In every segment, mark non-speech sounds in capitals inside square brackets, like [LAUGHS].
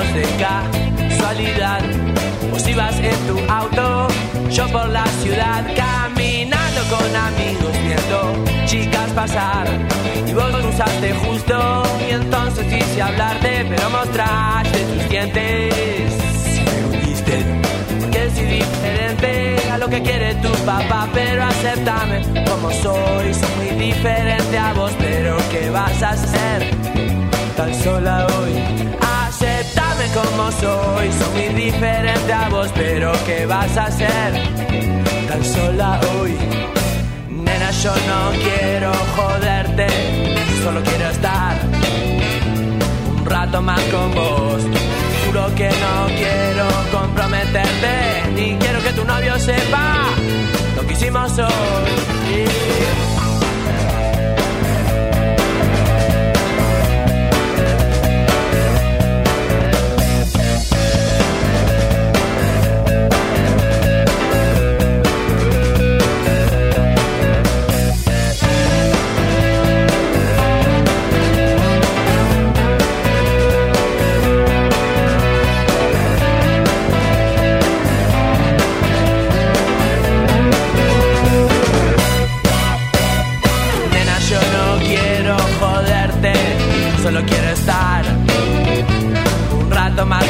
de casualidad. Vos ibas en tu auto, yo por la ciudad, caminando con amigos, viendo chicas pasar. Y vos cruzaste justo, y entonces quise hablarte, pero mostraste tus dientes. Me hundiste, porque soy diferente a lo que quiere tu papá, pero aceptame como soy. Soy muy diferente a vos, pero ¿qué vas a hacer? Tan sola hoy. Aceptame como soy, soy muy diferente a vos, pero ¿qué vas a hacer? Tan sola hoy. Nena, yo no quiero joderte, solo quiero estar un rato más con vos. Juro que no quiero comprometerte, ni quiero que tu novio sepa lo que hicimos hoy.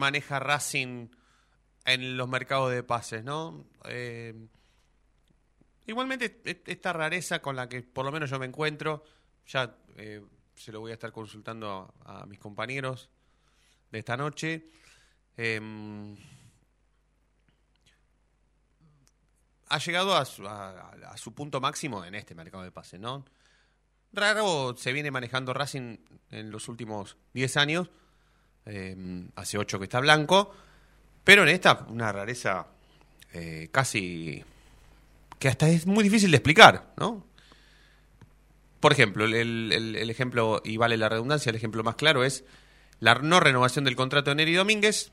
Maneja Racing en los mercados de pases, ¿no? Eh, igualmente, e- esta rareza con la que por lo menos yo me encuentro, ya eh, se lo voy a estar consultando a, mis compañeros de esta noche. em, ha llegado a su, a su punto máximo en este mercado de pases, ¿no? Raro se viene manejando Racing en los últimos 10 años. Eh, hace 8 que está blanco. Pero en esta, una rareza eh, casi. que hasta es muy difícil de explicar, ¿no? Por ejemplo, el, ejemplo, y vale la redundancia, el ejemplo más claro es la no renovación del contrato de Neri Domínguez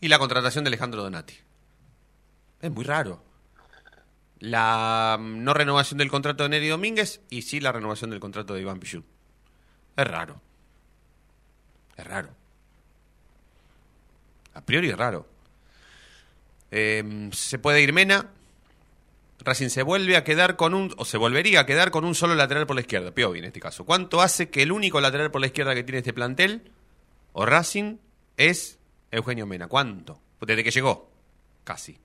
y la contratación de Alejandro Donati. Es muy raro. La mm, no renovación del contrato de Neri Domínguez y sí la renovación del contrato de Iván Pichut. Es raro. Es raro. A priori es raro. Eh, se puede ir Mena. Racing se vuelve a quedar con un. o se volvería a quedar con un solo lateral por la izquierda. Piovi en este caso. ¿Cuánto hace que el único lateral por la izquierda que tiene este plantel, o Racing, es Eugenio Mena? ¿Cuánto? Desde que llegó. Casi.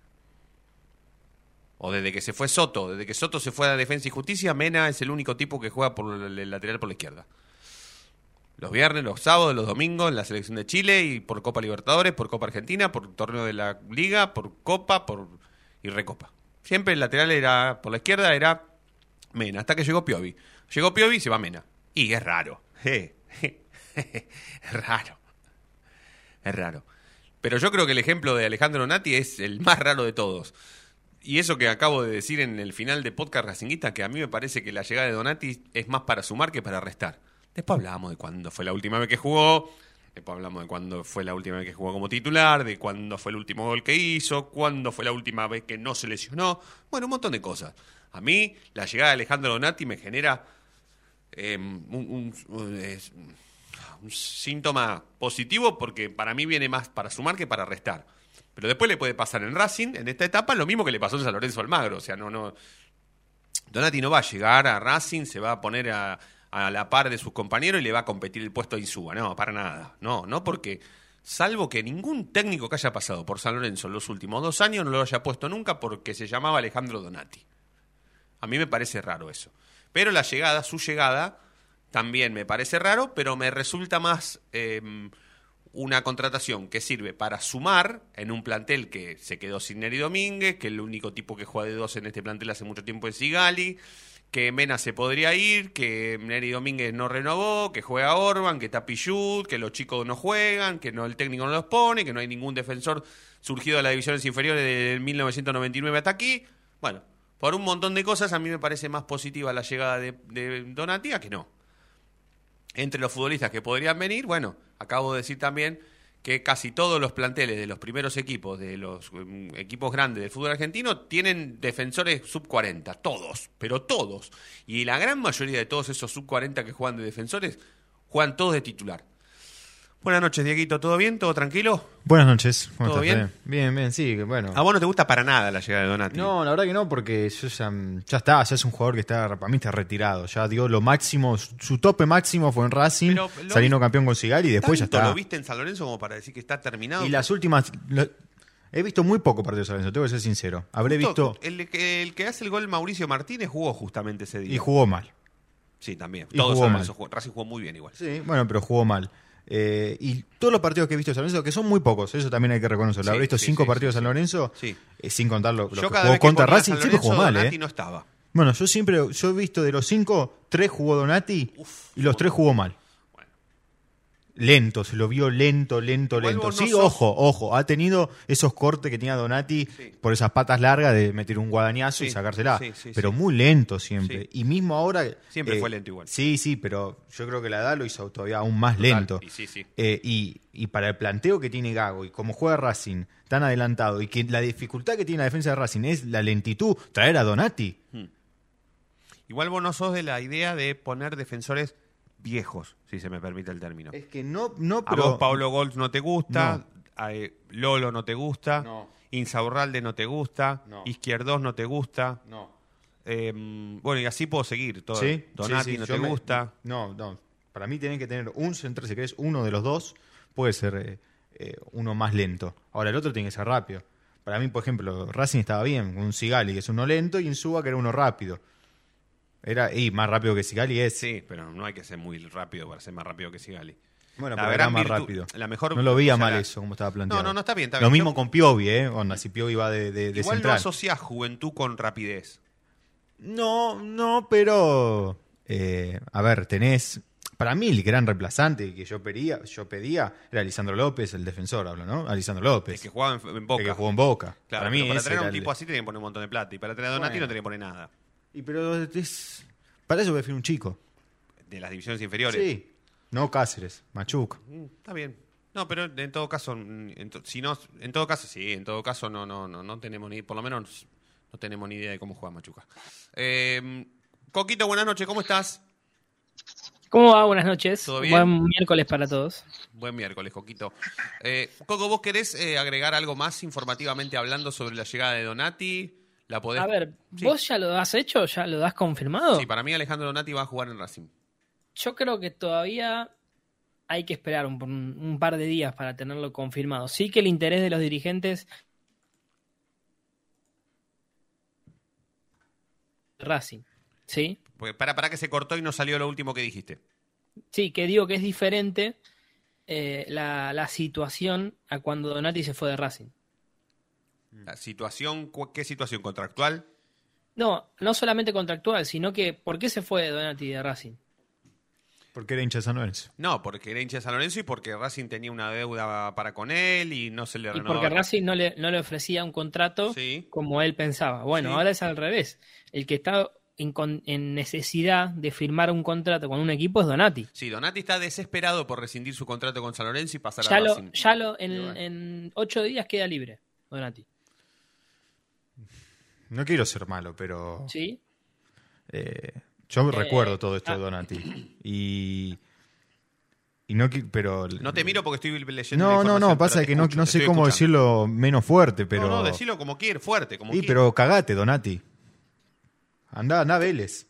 O desde que se fue Soto. Desde que Soto se fue a Defensa y Justicia, Mena es el único tipo que juega por el lateral por la izquierda. Los viernes, los sábados, los domingos en la selección de Chile y por Copa Libertadores, por Copa Argentina, por torneo de la Liga, por Copa por y Recopa. Siempre el lateral era por la izquierda era Mena, hasta que llegó Piovi. Llegó Piovi y se va Mena. Y es raro. [LAUGHS] es raro. Es raro. Pero yo creo que el ejemplo de Alejandro Nati es el más raro de todos. Y eso que acabo de decir en el final de podcast Racinguista, que a mí me parece que la llegada de Donati es más para sumar que para restar. Después hablamos de cuándo fue la última vez que jugó, después hablamos de cuándo fue la última vez que jugó como titular, de cuándo fue el último gol que hizo, cuándo fue la última vez que no se lesionó. Bueno, un montón de cosas. A mí, la llegada de Alejandro Donati me genera eh, un, un- es- un síntoma positivo porque para mí viene más para sumar que para restar. Pero después le puede pasar en Racing, en esta etapa, lo mismo que le pasó a San Lorenzo Almagro. O sea, no, no. Donati no va a llegar a Racing, se va a poner a, a la par de sus compañeros y le va a competir el puesto a Insúa. No, para nada. No, no porque. Salvo que ningún técnico que haya pasado por San Lorenzo en los últimos dos años no lo haya puesto nunca porque se llamaba Alejandro Donati. A mí me parece raro eso. Pero la llegada, su llegada, también me parece raro, pero me resulta más eh, una contratación que sirve para sumar en un plantel que se quedó sin Neri Domínguez, que el único tipo que juega de dos en este plantel hace mucho tiempo es Sigali, que Mena se podría ir, que Neri Domínguez no renovó, que juega Orban, que está Pichut, que los chicos no juegan, que no el técnico no los pone, que no hay ningún defensor surgido de las divisiones inferiores de 1999 hasta aquí. Bueno, por un montón de cosas a mí me parece más positiva la llegada de, de Donatía que no entre los futbolistas que podrían venir, bueno, acabo de decir también que casi todos los planteles de los primeros equipos, de los mm, equipos grandes del fútbol argentino, tienen defensores sub 40, todos, pero todos. Y la gran mayoría de todos esos sub 40 que juegan de defensores, juegan todos de titular. Buenas noches, Dieguito, ¿todo bien? ¿Todo tranquilo? Buenas noches. ¿Cómo ¿Todo estás, bien? Bien, bien, sí, bueno. A vos no te gusta para nada la llegada de Donati. No, la verdad que no, porque yo ya, ya está, ya es un jugador que está, para mí está retirado. Ya dio lo máximo, su, tope máximo fue en Racing, saliendo campeón con Sigali y después ya ¿Tanto está. lo viste en San Lorenzo como para decir que está terminado? Y las últimas. lo- he visto muy poco partidos de San Lorenzo, tengo que ser sincero. Habré visto. El que, el que hace el gol Mauricio Martínez jugó justamente ese día. Y jugó mal. Sí, también. y Todos jugó mal. Jugó- Racing jugó muy bien igual. Sí, bueno, pero jugó mal. Eh, y todos los partidos que he visto de San Lorenzo, que son muy pocos, eso también hay que reconocerlo. Sí, Habré visto sí, cinco sí, partidos de San Lorenzo, eh, sin contar lo, lo Yo que jugó contra Racing, siempre jugó mal, Donati ¿eh? no estaba. Bueno, yo siempre, yo he visto de los cinco, tres jugó Donati y los tres jugó mal. Lento, se lo vio lento, lento, lento. no Sí, ojo, ojo, ha tenido esos cortes que tenía Donati Sí. por esas patas largas de meter un guadañazo y sacársela. sí, sí, pero muy lento siempre. Y mismo ahora... Siempre eh, fue lento igual. Sí, sí, pero yo creo que la edad lo hizo todavía aún más Total, lento. y sí, sí. Eh, y, y para el planteo que tiene Gago y como juega Racing tan adelantado y que la dificultad que tiene la defensa de Racing es la lentitud, traer a Donati. Igual vos no sos de la idea de poner defensores viejos, si se me permite el término. Es que no, no, a vos Pablo Golds no te gusta, a, eh, Lolo no te gusta, No. Insaurralde no te gusta, No. Izquierdos no te gusta. No. eh, bueno, y así puedo seguir. Todo. Sí, Donati sí, sí, no te me- gusta. No, no. Para mí tienen que tener un central, si querés, uno de los dos, puede ser eh, eh, uno más lento. Ahora el otro tiene que ser rápido. Para mí, por ejemplo, Racing estaba bien, un Sigali que es uno lento y Insúa que era uno rápido. Era, y más rápido que Sigali es. Sí, pero no hay que ser muy rápido para ser más rápido que Sigali. Bueno, La pero era más virtud- rápido. la mejor- no lo veía o sea, mal eso, como estaba planteado. No, no, no, está bien, está Lo mismo Yo- con Piovi, ¿eh? Onda, si Piovi va de, de, de Igual no asociás juventud con rapidez. No, no, pero. eh, a ver, tenés. Para mí, el gran reemplazante que yo pedía, yo pedía era Lisandro López, el defensor, hablo, ¿no? Alisandro López. El que jugaba en, en Boca. el que jugó en Boca. Claro, para mí, para traer a un el- tipo así tiene que poner un montón de plata. Y para traer a Donati Bueno. no tiene que poner nada. Y pero es. Para eso prefiero un chico. De las divisiones inferiores. Sí. No Cáceres, Machuca. Mm, Está bien. No, pero en todo caso, mm, en to- si no, en todo caso, sí, en todo caso no, no, no, no tenemos ni, por lo menos no tenemos ni idea de cómo juega Machuca. Eh, Coquito, buenas noches, ¿cómo estás? ¿Cómo va? Buenas noches. ¿Todo bien? Buen miércoles para todos. Buen miércoles, Coquito. Eh, Coco, ¿vos querés eh, agregar algo más informativamente hablando sobre la llegada de Donati? ¿La podés... A ver, Sí. ¿vos ya lo has hecho? ¿Ya lo has confirmado? Sí, para mí Alejandro Donati va a jugar en Racing. Yo creo que todavía hay que esperar un, un- un par de días para tenerlo confirmado. Sí que el interés de los dirigentes Racing, ¿sí? Porque para, para que se cortó y no salió lo último que dijiste. Sí, que digo que es diferente eh, la, la situación a cuando Donati se fue de Racing. La situación, ¿qué situación contractual? No, no solamente contractual, sino que ¿por qué se fue Donati de Racing? Porque era hincha de San Lorenzo. No, porque era hincha de San Lorenzo y porque Racing tenía una deuda para con él y no se le Y renovaba. porque Racing no le, no le ofrecía un contrato Sí. como él pensaba. Bueno, Sí. ahora es al revés. El que está en, necesidad de firmar un contrato con un equipo es Donati. Sí, Donati está desesperado por rescindir su contrato con San Lorenzo y pasar Ya a lo, Racing. ya lo, en, Y bueno. en ocho días queda libre, Donati. No quiero ser malo, pero ¿Sí? eh, yo recuerdo todo esto ah. de Donati. Y. Y no, pero. No te miro porque estoy leyendo. la No, no, no, pasa que no, escucho, no te sé cómo escuchando. decirlo menos fuerte, pero. No, no, decilo como quiere, fuerte, como Sí, quiere. pero cagate, Donati. Andá, andá, Vélez.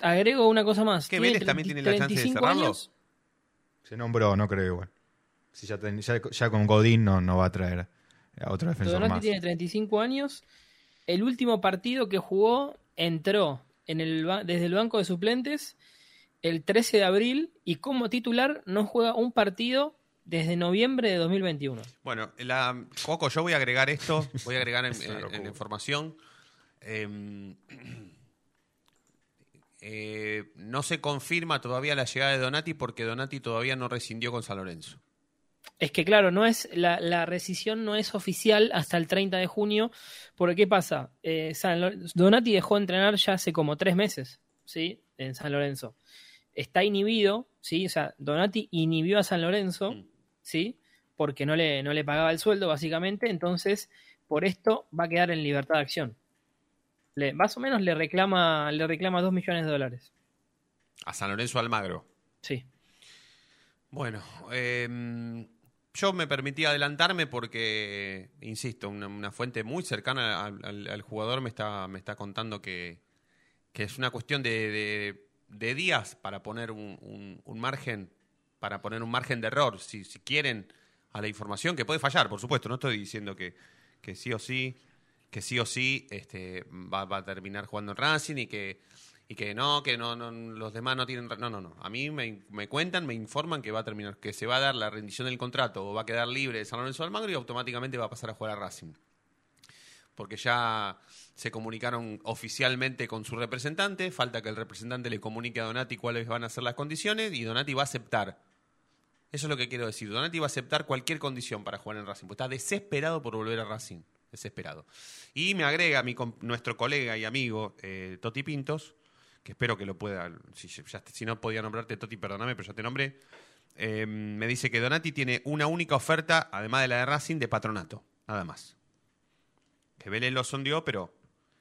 Agrego una cosa más. ¿Qué, Vélez también 30 tiene la chance de 35 cerrarlo? años. Se nombró, no creo igual. Si ya, ten- ya, ya con Godín no, no va a traer a otro defensor Donati más. tiene 35 años. El último partido que jugó entró en el, ba- desde el banco de suplentes el 13 de abril y como titular no juega un partido desde noviembre de 2021. Bueno, la, Coco, yo voy a agregar esto, voy a agregar en, [LAUGHS] una en- en información. Eh, eh, no se confirma todavía la llegada de Donati porque Donati todavía no rescindió con San Lorenzo. Es que claro, no es la, la rescisión no es oficial hasta el 30 de junio, porque ¿qué pasa? Eh, San Donati dejó de entrenar ya hace como tres meses, ¿sí? En San Lorenzo. Está inhibido, ¿sí? O sea, Donati inhibió a San Lorenzo, Mm. ¿sí? Porque no le, no le pagaba el sueldo, básicamente, entonces por esto va a quedar en libertad de acción. Le, más o menos le reclama, le reclama 2 millones de dólares. A San Lorenzo Almagro. Sí. Bueno, eh, yo me permití adelantarme porque, insisto, una, fuente muy cercana al, jugador me está, me está contando que, es una cuestión de, días para poner un, margen, para poner un margen de error, si, quieren, a la información, que puede fallar, por supuesto, no estoy diciendo que, que sí o sí, que sí o sí este, va a terminar jugando en Racing y que y que no, que no, no, los demás no tienen... No, no, no. A mí me, me cuentan, me informan que va a terminar, que se va a dar la rendición del contrato o va a quedar libre de San Lorenzo Almagro y automáticamente va a pasar a jugar a Racing. Porque ya se comunicaron oficialmente con su representante, falta que el representante le comunique a Donati cuáles van a ser las condiciones y Donati va a aceptar. Eso es lo que quiero decir. Donati va a aceptar cualquier condición para jugar en Racing. Porque está desesperado por volver a Racing. Desesperado. Y me agrega nuestro colega y amigo eh, Toti Pintos, que espero que lo pueda. Si, ya- si no podía nombrarte Toti, perdóname, pero ya te nombré. eh, me dice que Donati tiene una única oferta, además de la de Racing, de patronato. Nada más. Que Vélez lo sondeó, pero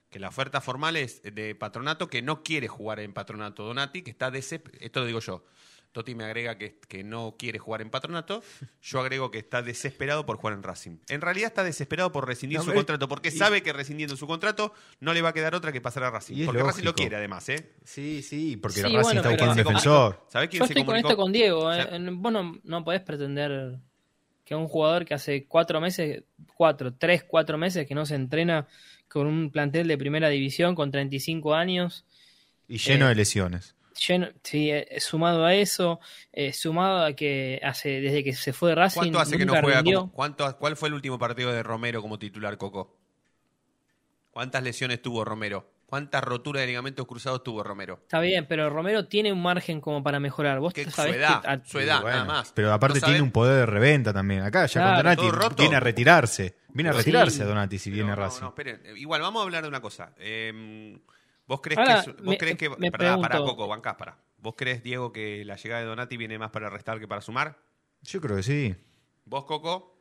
que la oferta formal es de patronato que no quiere jugar en patronato Donati, que está desesperado. Esto lo digo yo. Toti me agrega que, que no quiere jugar en patronato. Yo agrego que está desesperado por jugar en Racing. En realidad está desesperado por rescindir No, su contrato, porque y- sabe que rescindiendo su contrato no le va a quedar otra que pasar a Racing. Porque Racing lo quiere, además, ¿eh? Sí, sí, porque Sí, Racing bueno, está buscando un ¿Quién se defensor. ¿Sabe quién Yo se estoy con comunicó? esto con Diego. eh. Vos no, no podés pretender que un jugador que hace cuatro meses, cuatro, tres, cuatro meses que no se entrena con un plantel de primera división con 35 años, Y lleno Eh, de lesiones. Lleno, sí, eh, sumado a eso, eh, sumado a que hace desde que se fue de Racing ¿Cuánto hace que no juega? como- cuánto- ¿Cuál fue el último partido de Romero como titular, Coco? ¿Cuántas lesiones tuvo Romero? ¿Cuántas roturas de ligamentos cruzados tuvo Romero? Está bien, pero Romero tiene un margen como para mejorar. Vos Que su sabés edad, que a- su edad, bueno, nada más. Pero aparte No tiene un poder de reventa también. Acá ya Claro, con Donati viene a retirarse. Viene a Sí. retirarse Donati si Pero viene a no, Racing. no, esperen. Igual, vamos a hablar de una cosa. Eh, ¿Vos crees Ahora, que... vos me- crees que me pará, pará, pregunto- Coco, bancás, pará. ¿Vos crees, Diego, que la llegada de Donati viene más para restar que para sumar? Yo creo que sí. ¿Vos, Coco?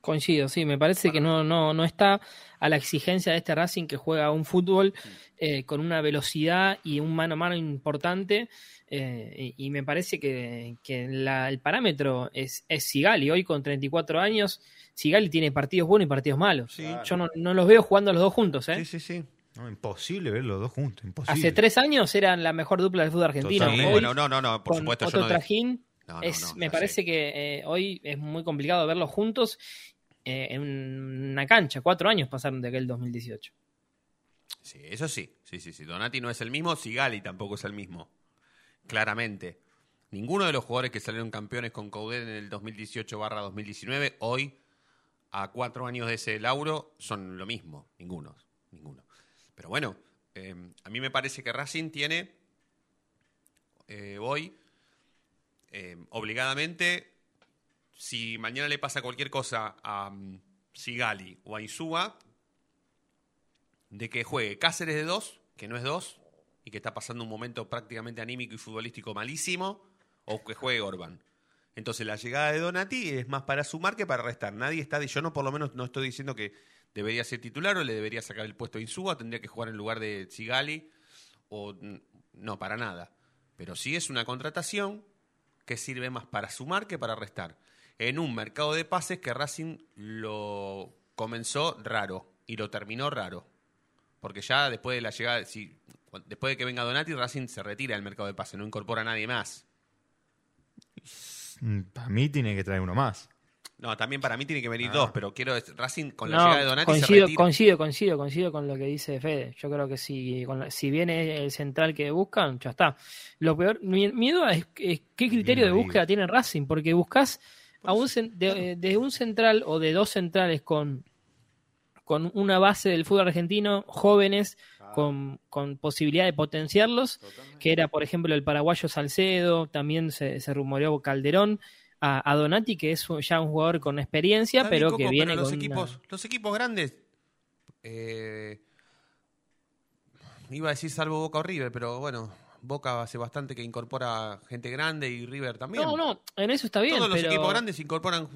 Coincido, sí, me parece que no, no, no está a la exigencia de este Racing que juega un fútbol eh, con una velocidad y un mano a mano importante. eh, y, y me parece que, que la- el parámetro es, es Sigali. Hoy con 34 años, Sigali tiene partidos buenos y partidos malos. Sí. Yo no, no los veo jugando los dos juntos. ¿eh? Sí, sí, sí. No, imposible ver los dos juntos. Imposible. Hace tres años eran la mejor dupla del fútbol argentino. Hoy, Bueno, no, no, no, por con supuesto yo Otto no... Trajín, No, no, es, no, me parece sé. que eh, hoy es muy complicado verlos juntos eh, en una cancha. Cuatro años pasaron de aquel 2018. Sí, eso sí. Sí, sí, sí. Donati no es el mismo, Sigali tampoco es el mismo. Claramente. Ninguno de los jugadores que salieron campeones con Coudet en el 2018-2019, hoy, a cuatro años de ese lauro, son lo mismo. Ninguno. Ninguno. Pero bueno, eh, a mí me parece que Racing tiene eh, hoy eh, obligadamente, si mañana le pasa cualquier cosa a mm, Sigali o a Insúa, de que juegue Cáceres de dos, que no es dos, y que está pasando un momento prácticamente anímico y futbolístico malísimo, o que juegue Orban. Entonces la llegada de Donati es más para sumar que para restar. Nadie está, yo no por lo menos no estoy diciendo que debería ser titular o le debería sacar el puesto a Insúa, tendría que jugar en lugar de Sigali, o no, para nada. Pero sí es una contratación que sirve más para sumar que para restar. En un mercado de pases que Racing lo comenzó raro y lo terminó raro. Porque ya después de la llegada, si, después de que venga Donati, Racing se retira del mercado de pases, no incorpora a nadie más. Mm, Para mí tiene que traer uno más. No, también para mí tiene que venir Ah. dos, pero quiero decir, Racing con la No, llegada de Donati coincido, coincido, coincido, coincido con lo que dice Fede. Yo creo que si, con la- si viene el central que buscan, ya está. Lo peor, mi, mi duda es, es qué criterio de búsqueda tiene Racing, porque buscas a un, de, de un central o de dos centrales con, con una base del fútbol argentino, jóvenes, con, con posibilidad de potenciarlos, que era, por ejemplo, el paraguayo Salcedo, también se, se rumoreó Calderón, a, a Donati, que es un- ya un jugador con experiencia, pero Coco, que viene los con una- equipos, los equipos grandes. eh, iba a decir salvo Boca o River, pero bueno, Boca hace bastante que incorpora gente grande y River también. No, no, en eso está bien. Todos los pero, equipos grandes incorporan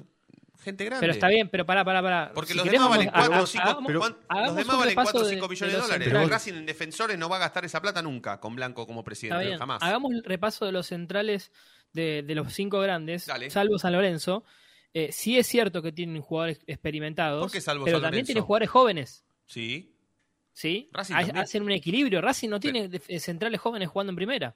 gente grande. Pero está bien, pero pará, pará, pará. Porque Si los demás valen vamos a- 4 o ha- 5 hagamos- los demás valen repaso 4 o de- 5 de millones de, los dólares. Racing en defensores no va a gastar esa plata nunca con Blanco como presidente, jamás. Hagamos el repaso de los centrales de, de los cinco grandes, Dale. salvo San Lorenzo. Eh, sí es cierto que tienen jugadores experimentados, ¿Por qué salvo pero San también tienen jugadores jóvenes. Sí. ¿Sí? Racing Ha- también. Hacen un equilibrio. Racing no tiene eh, centrales jóvenes jugando en primera.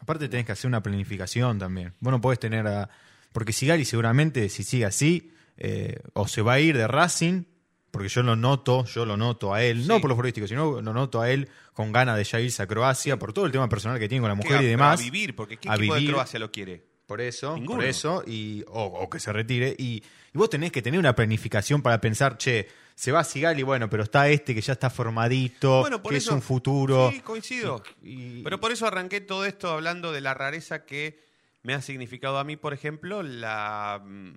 Aparte tenés que hacer una planificación también. Vos no podés tener a... Porque Sigali seguramente, si sigue así, eh, o se va a ir de Racing, porque yo lo noto, yo lo noto a él, Sí. no por lo futbolístico, sino lo noto a él con ganas de ya irse a Croacia, por todo el tema personal que tiene con la mujer y a- demás. A vivir, porque ¿qué A equipo de vivir. Croacia lo quiere? Por eso, Ninguno. por eso, y, o, o que se retire. Y, y vos tenés que tener una planificación para pensar, che, se va Sigali, bueno, pero está este que ya está formadito, Bueno, por que eso- es un futuro. Sí, coincido. Y- Pero por eso arranqué todo esto hablando de la rareza que me ha significado a mí, por ejemplo, la mm,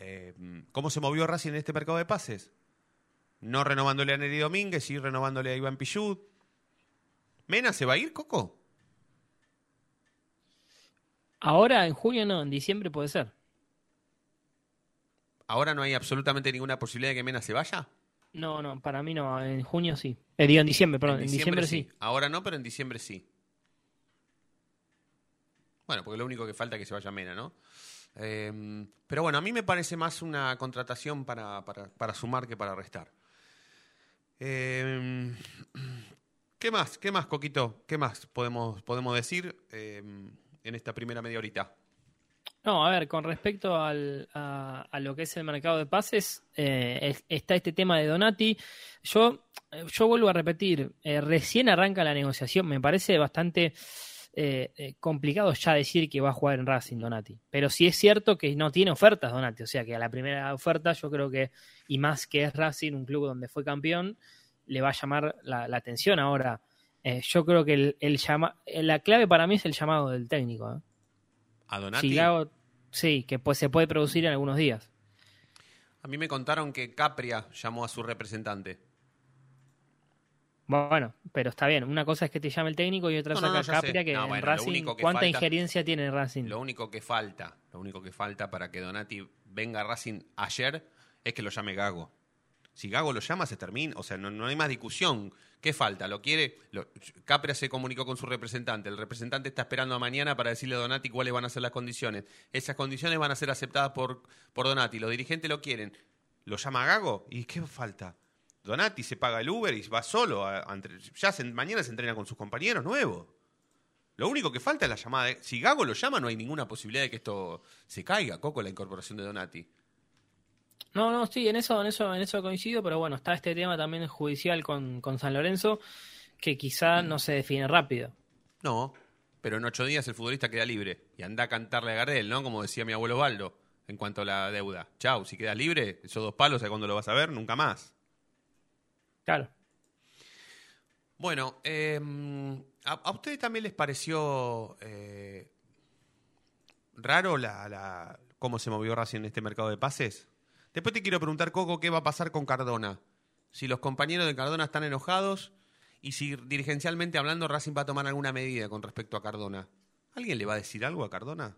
eh, mm, cómo se movió Racing en este mercado de pases. No renovándole a Neri Domínguez, sí renovándole a Iván Pichut. ¿Mena se va a ir, Coco? Ahora, en junio no, en diciembre puede ser. ¿Ahora no hay absolutamente ninguna posibilidad de que Mena se vaya? No, no, para mí no. En junio sí. Eh, digo, en diciembre, perdón. En diciembre, sí. Ahora no, pero en diciembre sí. Bueno, porque lo único que falta es que se vaya Mena, ¿no? Eh, pero bueno, a mí me parece más una contratación para, para- para sumar que para restar. Eh, ¿Qué más? ¿Qué más, Coquito? ¿Qué más podemos, podemos decir eh, en esta primera media horita? No, a ver, con respecto al- a, lo que es el mercado de pases, eh, es- está este tema de Donati. Yo, eh, yo vuelvo a repetir, eh, recién arranca la negociación, me parece bastante eh, eh, complicado ya decir que va a jugar en Racing Donati. Pero sí es cierto que no tiene ofertas Donati, o sea que a la primera oferta yo creo que, y más que es Racing, un club donde fue campeón, le va a llamar la, la atención ahora. Eh, yo creo que el, el llama, la clave para mí es el llamado del técnico. ¿A Donati? Sí, que pues se puede producir en algunos días. A mí me contaron que Capria llamó a su representante. Bueno, pero está bien. Una cosa es que te llame el técnico y otra No, es no. Capria, que en Racing, que ¿cuánta falta- injerencia tiene Racing? Lo único que falta, lo único que falta para que Donati venga a Racing ayer es que lo llame Gago. Si Gago lo llama, se termina. O sea, no, no hay más discusión. ¿Qué falta? ¿Lo quiere? Lo- Capria se comunicó con su representante. El representante está esperando a mañana para decirle a Donati cuáles van a ser las condiciones. Esas condiciones van a ser aceptadas por, por Donati. Los dirigentes lo quieren. ¿Lo llama Gago? ¿Y qué falta? Donati se paga el Uber y va solo. a- ya se- mañana se entrena con sus compañeros nuevos. Lo único que falta es la llamada. de- si Gago lo llama, no hay ninguna posibilidad de que esto se caiga, Coco, la incorporación de Donati. No, no, sí, en eso, en eso, en eso coincido, pero bueno, está este tema también judicial con, con San Lorenzo, que quizá no se define rápido. No, pero en ocho días el futbolista queda libre y anda a cantarle a Gardel, ¿no? Como decía mi abuelo Baldo en cuanto a la deuda. Chau, si quedas libre, esos dos palos, ¿a cuándo lo vas a ver? Nunca más. Claro. Bueno, eh, ¿a, ustedes también les pareció eh, raro la- cómo se movió Racing en este mercado de pases. Después te quiero preguntar, Coco, qué va a pasar con Cardona. Si los compañeros de Cardona están enojados y si dirigencialmente hablando Racing va a tomar alguna medida con respecto a Cardona. ¿Alguien le va a decir algo a Cardona?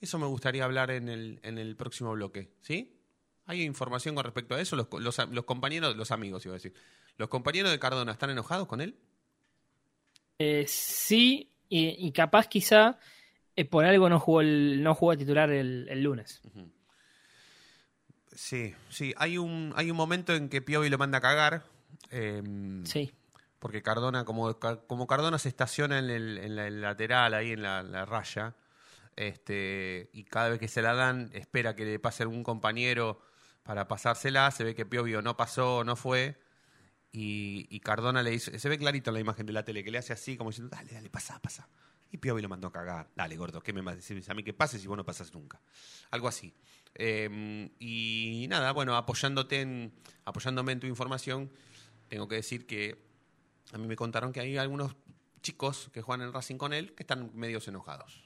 Eso me gustaría hablar en el, en el próximo bloque, ¿sí? ¿Hay información con respecto a eso? Los, compañeros, los amigos, iba a decir. ¿Los compañeros de Cardona están enojados con él? Eh, sí, y, y capaz quizá eh, por algo no jugó el, no jugó a titular el, el lunes. Sí, sí. Hay un, hay un momento en que Piovi lo manda a cagar. em, Sí. Porque Cardona, como, como Cardona se estaciona en el, en la- el lateral, ahí en la, la raya, este, y cada vez que se la dan, espera que le pase algún compañero para pasársela, se ve que Piovi o no pasó, no fue, y, y Cardona le hizo, se ve clarito en la imagen de la tele, que le hace así, como diciendo, dale, dale, pasa, pasa. Y Piovi lo mandó a cagar, dale, gordo, ¿qué me vas a decir a mí que pases si vos no pasas nunca? Algo así. Eh, y nada, bueno, apoyándote en, apoyándome en tu información, tengo que decir que a mí me contaron que hay algunos chicos que juegan en Racing con él que están medios enojados.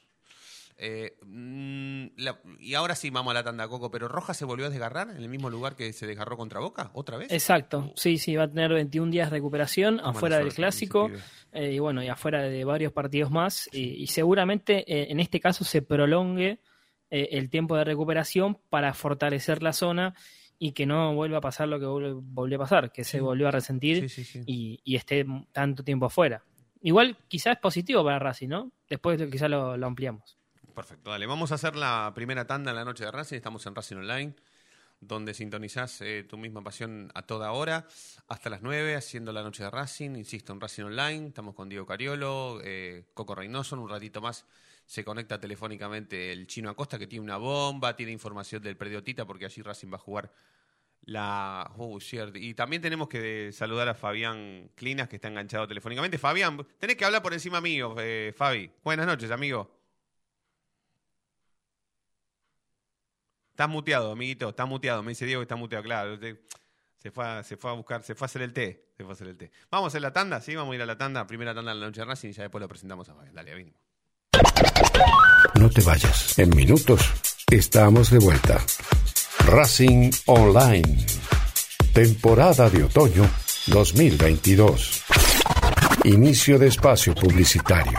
Eh, mm, la- y ahora sí vamos a la tanda, Coco, pero Rojas se volvió a desgarrar en el mismo lugar que se desgarró contra Boca, otra vez. Exacto, sí, sí, va a tener 21 días de recuperación afuera del clásico eh, y bueno, y afuera de varios partidos más y, y seguramente eh, en este caso se prolongue el tiempo de recuperación para fortalecer la zona y que no vuelva a pasar lo que vol- volvió a pasar, que se volvió a resentir Sí, sí, sí. y, y esté tanto tiempo afuera. Igual quizás es positivo para Racing, ¿no? Después quizás lo, lo ampliamos. Perfecto, dale. Vamos a hacer la primera tanda en la noche de Racing. Estamos en Racing Online, donde sintonizás eh, tu misma pasión a toda hora, hasta las 9, haciendo la noche de Racing. Insisto, en Racing Online. Estamos con Diego Cariolo, eh, Coco Reynoso. Un ratito más se conecta telefónicamente el chino Acosta, que tiene una bomba, tiene información del predio Tita, porque allí Racing va a jugar la. Oh, cierto. Y también tenemos que saludar a Fabián Clinas, que está enganchado telefónicamente. Fabián, tenés que hablar por encima mío, eh, Fabi. Buenas noches, amigo. Estás muteado, amiguito, está muteado. Me dice Diego que está muteado, claro. Se fue, a, se fue a buscar, se fue a hacer el té. Se fue a hacer el té. Vamos a la tanda, sí, vamos a ir a la tanda. Primera tanda de la noche de Racing y ya después lo presentamos a Fabián. Dale, venimos. No te vayas. En minutos estamos de vuelta. Racing Online. Temporada de otoño 2022. Inicio de espacio publicitario.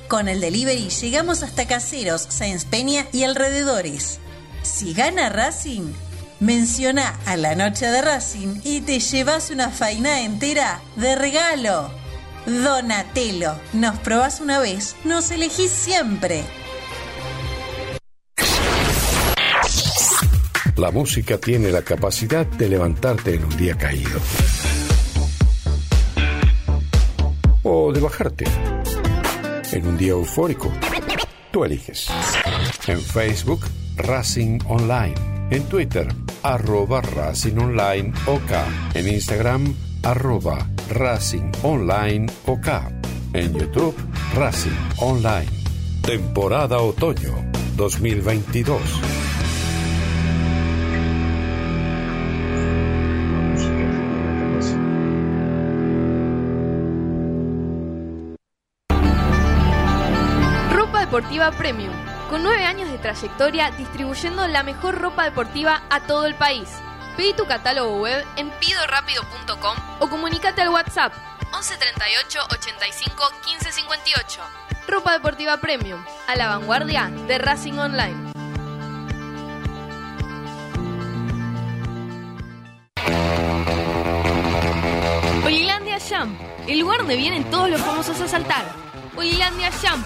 Con el delivery llegamos hasta Caseros, Sáenz Peña y alrededores. Si gana Racing, menciona a la noche de Racing y te llevas una faina entera de regalo. Donatello, nos probás una vez, nos elegís siempre. La música tiene la capacidad de levantarte en un día caído. O de bajarte. En un día eufórico. Tú eliges. En Facebook, Racing Online. En Twitter, arroba Racing Online OK. En Instagram, arroba Racing Online OK. En YouTube, Racing Online. Temporada Otoño 2022. Deportiva premium. Con nueve años de trayectoria distribuyendo la mejor ropa deportiva a todo el país. Pedí tu catálogo web en pidorapido.com o comunícate al WhatsApp 11 38 85 15 58. Ropa deportiva premium, a la vanguardia de Racing Online. Olilandia Jump, el lugar donde vienen todos los famosos a saltar. Olilandia Jump,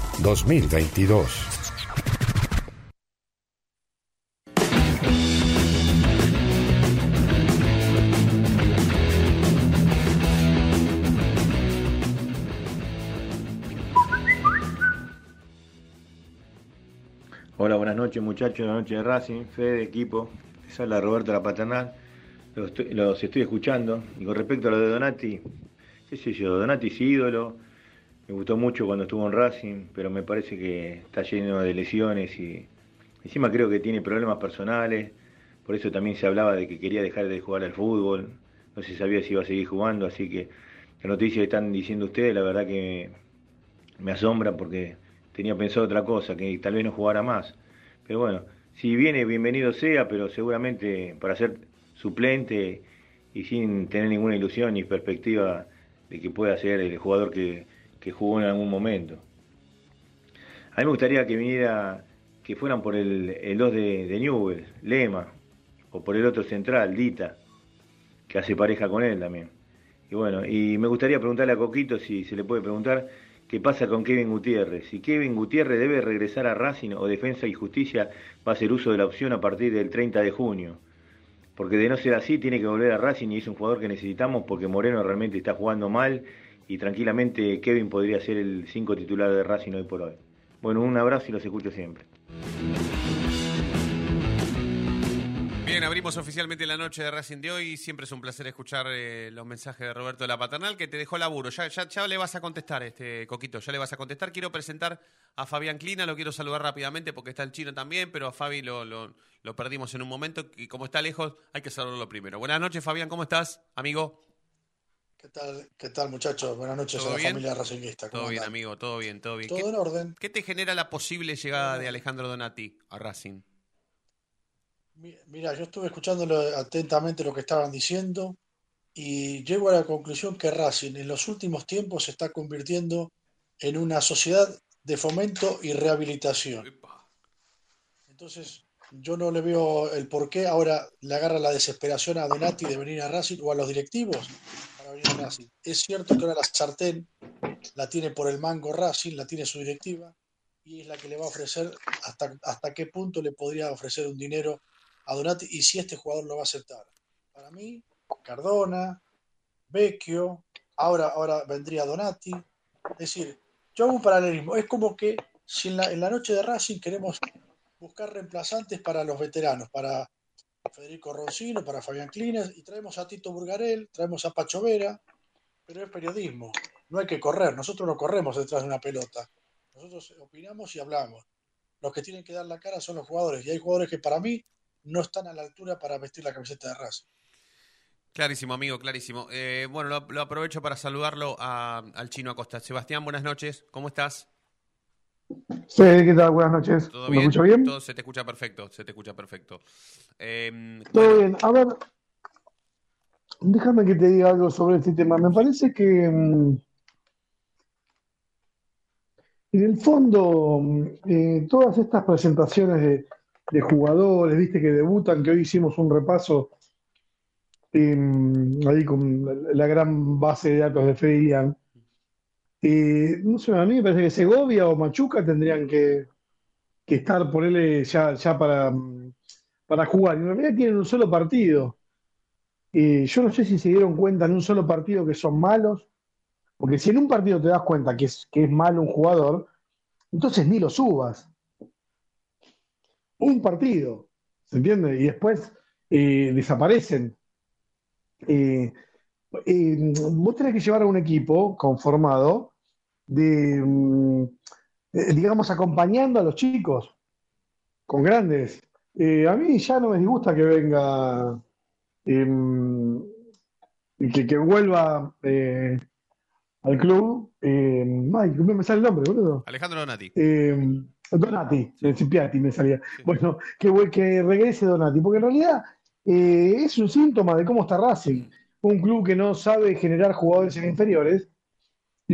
2022. Hola, buenas noches muchachos, la noche de Racing, Fede, equipo, esa es la Roberto La Paternal, los estoy, los estoy escuchando. Y con respecto a lo de Donati, qué sé yo, Donati es ídolo, me gustó mucho cuando estuvo en Racing, pero me parece que está lleno de lesiones y encima creo que tiene problemas personales, por eso también se hablaba de que quería dejar de jugar al fútbol, no se sabía si iba a seguir jugando, así que la noticia que están diciendo ustedes, la verdad que me asombra porque tenía pensado otra cosa, que tal vez no jugara más. Pero bueno, si viene, bienvenido sea, pero seguramente para ser suplente y sin tener ninguna ilusión ni perspectiva de que pueda ser el jugador que, que jugó en algún momento. A mí me gustaría que viniera, que fueran por el, el 2 de, de Newell, Lema, o por el otro central, Dita, que hace pareja con él también. Y bueno, y me gustaría preguntarle a Coquito si se le puede preguntar qué pasa con Kevin Gutiérrez. Si Kevin Gutiérrez debe regresar a Racing o Defensa y Justicia va a hacer uso de la opción a partir del 30 de junio. Porque de no ser así tiene que volver a Racing y es un jugador que necesitamos porque Moreno realmente está jugando mal y tranquilamente Kevin podría ser el 5 titular de Racing hoy por hoy. Bueno, un abrazo y los escucho siempre. Bien, abrimos oficialmente la noche de Racing de hoy. Siempre es un placer escuchar eh, los mensajes de Roberto de la Paternal, que te dejó laburo. Ya, ya, ya le vas a contestar, este Coquito, ya le vas a contestar. Quiero presentar a Fabián Clina, lo quiero saludar rápidamente porque está el chino también, pero a Fabi lo, lo, lo perdimos en un momento y como está lejos hay que saludarlo primero. Buenas noches, Fabián, ¿cómo estás, amigo? ¿Qué tal, qué tal muchachos? Buenas noches a ¿Todo la bien? familia racinguista. ¿Cómo Todo bien, amigo, todo bien, todo bien. Todo ¿Qué, en orden. qué te genera la posible llegada de Alejandro Donati a Racing? Mi- Mira, yo estuve escuchando atentamente lo que estaban diciendo y llego a la conclusión que Racing en los últimos tiempos se está convirtiendo en una sociedad de fomento y rehabilitación. Entonces, yo no le veo el por qué ahora le agarra la desesperación a Donati de venir a Racing o a los directivos Es cierto que ahora la sartén la tiene por el mango Racing, la tiene su directiva, y es la que le va a ofrecer hasta, hasta qué punto le podría ofrecer un dinero a Donati y si este jugador lo va a aceptar. Para mí, Cardona, Vecchio, ahora, ahora vendría Donati. Es decir, yo hago un paralelismo. Es como que si en la, en la noche de Racing queremos buscar reemplazantes para los veteranos, para Federico Roncino, para Fabián Clines, y traemos a Tito Burgarel, traemos a Pacho Vera, pero es periodismo, no hay que correr, nosotros no corremos detrás de una pelota, nosotros opinamos y hablamos. Los que tienen que dar la cara son los jugadores, y hay jugadores que para mí no están a la altura para vestir la camiseta de Racing. Clarísimo, amigo, clarísimo. Eh, bueno, lo, aprovecho para saludarlo al chino Acosta. Sebastián, buenas noches, ¿cómo estás? Sí, ¿qué tal? Buenas noches. ¿Todo ¿Me bien? escucho bien? Todo se te escucha perfecto, se te escucha perfecto. Eh, Todo bueno, bien. A ver, déjame que te diga algo sobre este tema. Me parece que mm, en el fondo mm, eh, todas estas presentaciones de, de jugadores, viste, que debutan, que hoy hicimos un repaso eh, ahí con la, la gran base de datos de Fede Eh, no sé, a mí me parece que Segovia o Machuca tendrían que, que estar, ponerle ya, ya para, para jugar. Y en realidad tienen un solo partido. Eh, yo no sé si se dieron cuenta en un solo partido que son malos, porque si en un partido te das cuenta que es, que es malo un jugador, entonces ni lo subas. Un partido, ¿se entiende? Y después eh, desaparecen. Vos tenés que llevar a un equipo conformado de, mm, eh, digamos, acompañando a los chicos con grandes. Eh, a mí ya no me disgusta que venga, em, que, que vuelva eh, al club. Eh, ay, no me sale el nombre, boludo. Alejandro Donati. Eh, Donati, eh, Cipiati me salía. Bueno, que, que regrese Donati, porque en realidad eh, es un síntoma de cómo está Racing. Un club que no sabe generar jugadores en inferiores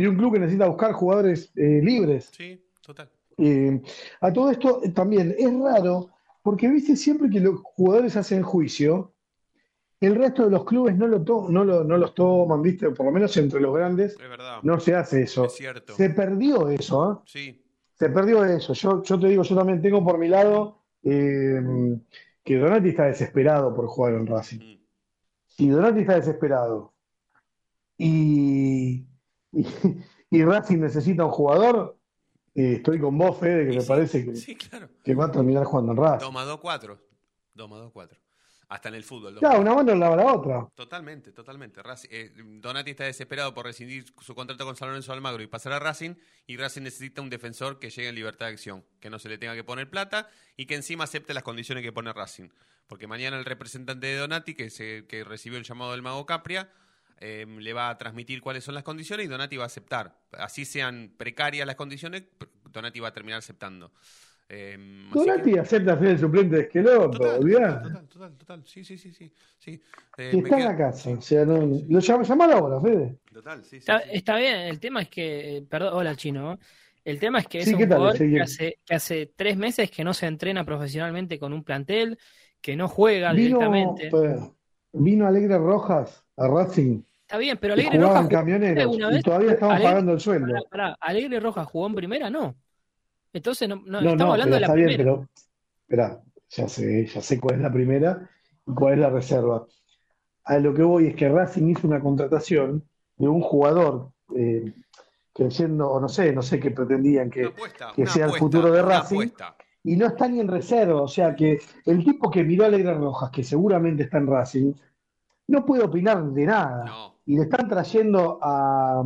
y un club que necesita buscar jugadores eh, libres. Sí, total. Eh, a todo esto eh, también es raro, porque viste siempre que los jugadores hacen juicio, el resto de los clubes no, lo to- no, lo- no los toman, viste, por lo menos entre los grandes Es verdad. no se hace eso. Es cierto. Se perdió eso, ¿eh? Sí, Se perdió eso. Yo, yo te digo, yo también tengo por mi lado que Donati está desesperado por jugar en Racing. Mm. Si Donati está desesperado y, y, [LAUGHS] y Racing necesita un jugador, eh, estoy con vos, Fede, que Y me sí, parece que, sí, claro. que va a terminar jugando en Racing. Doma 2-4. Doma 2-4. Hasta en el fútbol. Ya, doma. una mano lava la otra. Totalmente, totalmente. Racing- eh, Donati está desesperado por rescindir su contrato con San Lorenzo Almagro y pasar a Racing. Y Racing necesita un defensor que llegue en libertad de acción, que no se le tenga que poner plata y que encima acepte las condiciones que pone Racing. Porque mañana el representante de Donati, que, se, que recibió el llamado del Mago Capria, eh, le va a transmitir cuáles son las condiciones y Donati va a aceptar. Así sean precarias las condiciones, Donati va a terminar aceptando. Eh, que- Donati acepta ser el suplente de Esqueloto, Total, total, total, total. Sí, sí, sí, sí. sí. Eh, está en queda- la casa. O sea, no, lo llama, llamalo ahora, Fede. Total, sí, sí, Está, sí. está bien, el tema es que, eh, perdón, hola chino, ¿no? el tema es que es Sí, un ¿qué tal, jugador que hace, que hace tres meses que no se entrena profesionalmente con un plantel, que no juega Vino, directamente. vino Alegre Rojas a Racing Está bien, pero y Alegre Rojas jugó camioneros y vez. todavía estaban Alegre- pagando el sueldo. Pará, pará, Alegre Rojas jugó en primera, no. Entonces no, no, No, estamos no, hablando de la está bien, pero espera, ya sé, ya sé cuál es la primera y cuál es la reserva. A lo que voy es que Racing hizo una contratación de un jugador eh, creyendo, o no sé, no sé qué pretendían que, apuesta, que sea el futuro de Racing. y no está ni en reserva. O sea que el tipo que miró a Alegre Rojas, que seguramente está en Racing, no puede opinar de nada. No. Y le están trayendo a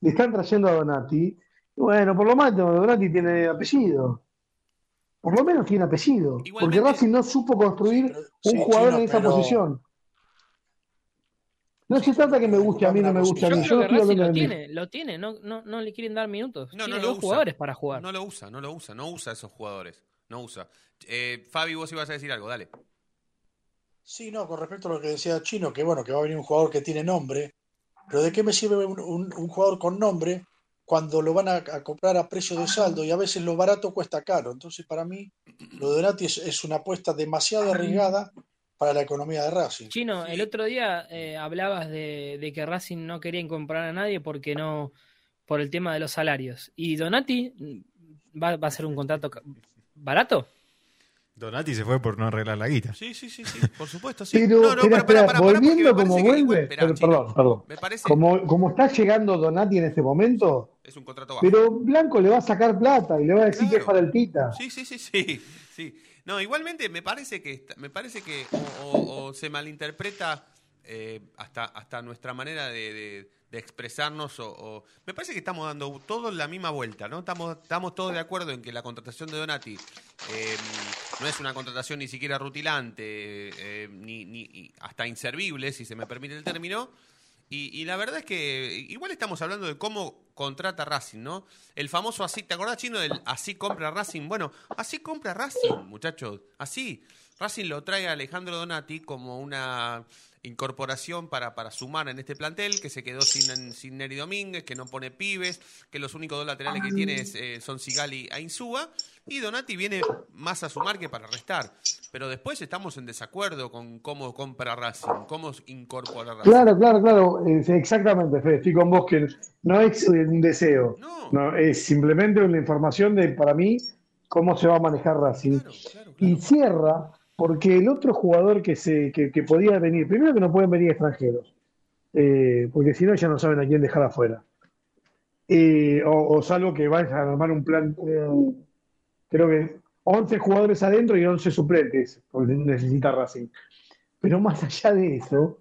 le están trayendo a Donati. Bueno, por lo menos Donati tiene apellido. Por lo menos tiene apellido. Porque Racing no supo construir pero- un sí, jugador Chino, en esa pero- posición. No se trata que me guste a mí, no me guste a mí. creo Yo no que Racing lo tiene, lo tiene, no, no, no le quieren dar minutos. No, tiene no lo dos usa. jugadores para jugar. No lo usa, no lo usa, no usa esos jugadores. No usa. Eh, Fabi, vos ibas a decir algo, dale. Sí, no, con respecto a lo que decía Chino, que bueno, que va a venir un jugador que tiene nombre, pero ¿de qué me sirve un, un- un jugador con nombre cuando lo van a, a comprar a precio de saldo y a veces lo barato cuesta caro. Entonces, para mí, lo de Donati es, es una apuesta demasiado arriesgada para la economía de Racing. Chino, el otro día eh, hablabas de, de que Racing no quería comprar a nadie porque no, por el tema de los salarios. ¿Y Donati mm, va, va a ser un contrato barato? Donati se fue por no arreglar la guita. Sí, sí, sí, sí, por supuesto, sí. Pero, no, no, espera, pero, espera, volviendo me como vuelve, esperá, perdón, perdón. Me parece Como, como está llegando Donati en este momento, es un contrato bajo. pero Blanco le va a sacar plata y le va a decir que es para el Tita. Sí, sí, sí, sí, sí. No, igualmente me parece que está- me parece que o, o- o se malinterpreta eh, hasta hasta nuestra manera de, de- de expresarnos o, me parece que estamos dando todos la misma vuelta, ¿no? Estamos estamos todos de acuerdo en que la contratación de Donati eh, no es una contratación ni siquiera rutilante eh, ni, ni hasta inservible, si se me permite el término. Y, y la verdad es que igual estamos hablando de cómo contrata Racing, ¿no? El famoso así, ¿te acordás, Chino, del así compra Racing? Bueno, así compra Racing, muchachos, así. Racing lo trae a Alejandro Donati como una incorporación para, para sumar en este plantel, que se quedó sin, sin Neri Domínguez, que no pone pibes, que los únicos dos laterales que tiene es, eh, son Sigali e Insúa, y Donati viene más a sumar que para restar. Pero después estamos en desacuerdo con cómo compra Racing, cómo incorpora Racing. Claro, claro, claro, exactamente, Fede, estoy con vos que no es un deseo, no, es simplemente una información de, para mí, cómo se va a manejar Racing. Y cierra porque el otro jugador que, se, que, podía venir, primero que no pueden venir extranjeros, eh, porque si no ya no saben a quién dejar afuera. Eh, o, o salvo que vayan a armar un plan, eh, creo que 11 jugadores adentro y 11 suplentes, porque necesita Racing. Pero más allá de eso,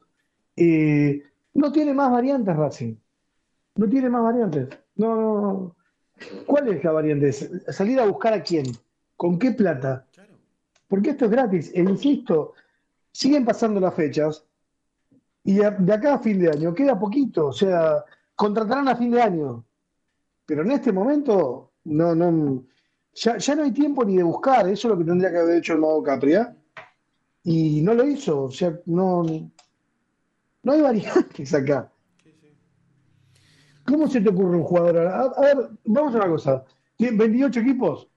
no tiene más variantes Racing. No tiene más variantes. No, no, no. ¿Cuál es la variante? Salir a buscar a quién. ¿Con qué plata? Porque esto es gratis. E insisto, siguen pasando las fechas y de acá a fin de año queda poquito. O sea, contratarán a fin de año. Pero en este momento, no, no, ya, no hay tiempo ni de buscar. Eso es lo que tendría que haber hecho el Mago Capria. Y no lo hizo. O sea, no, no hay variantes acá. ¿Cómo se te ocurre un jugador? A, a ver, vamos a una cosa. Tienen 28 equipos.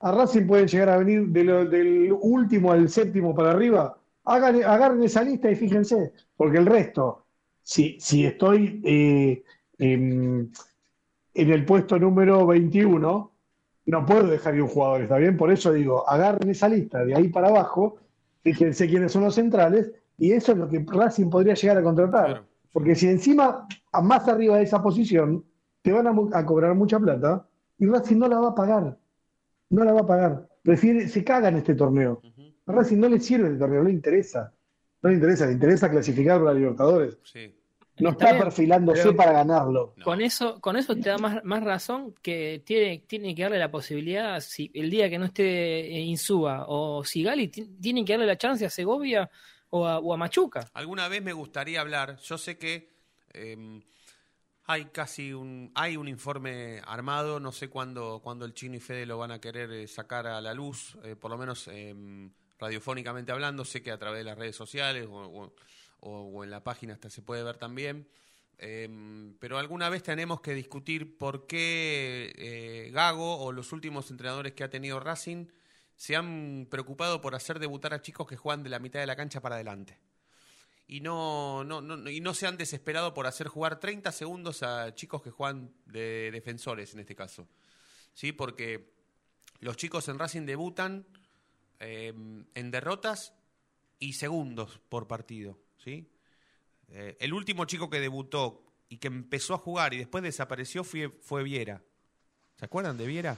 A Racing pueden llegar a venir de lo- del último al séptimo para arriba. Hagan, agarren esa lista y fíjense. Porque el resto, si, si estoy eh, en, en el puesto número 21, no puedo dejar ir un jugador, ¿está bien? Por eso digo, agarren esa lista de ahí para abajo, fíjense quiénes son los centrales, y eso es lo que Racing podría llegar a contratar. Porque si encima, a más arriba de esa posición, te van a cobrar mucha plata, y Racing no la va a pagar. No la va a pagar. Prefiere, se caga en este torneo. A Racing no le sirve el torneo, no le interesa. No le interesa, le interesa clasificar para Libertadores. No Está perfilándose pero- para ganarlo. Con eso, con eso te da más, más razón que tiene, tiene que darle la posibilidad, si el día que no esté eh, Insúa o Sigali, ti- tienen que darle la chance a Segovia o a, o a Machuca. Alguna vez me gustaría hablar, yo sé que eh, hay casi un, hay un informe armado, no sé cuándo, cuándo el Chino y Fede lo van a querer eh, sacar a la luz, eh, por lo menos eh, radiofónicamente hablando, sé que a través de las redes sociales o, en la página hasta se puede ver también. Eh, pero alguna vez tenemos que discutir por qué eh, Gago o los últimos entrenadores que ha tenido Racing se han preocupado por hacer debutar a chicos que juegan de la mitad de la cancha para adelante. Y no, no, no- y no se han desesperado por hacer jugar 30 segundos a chicos que juegan de defensores en este caso. ¿Sí? Porque los chicos en Racing debutan eh, en derrotas y segundos por partido. ¿sí? Eh, el último chico que debutó y que empezó a jugar y después desapareció fue, fue Viera. ¿Se acuerdan de Viera?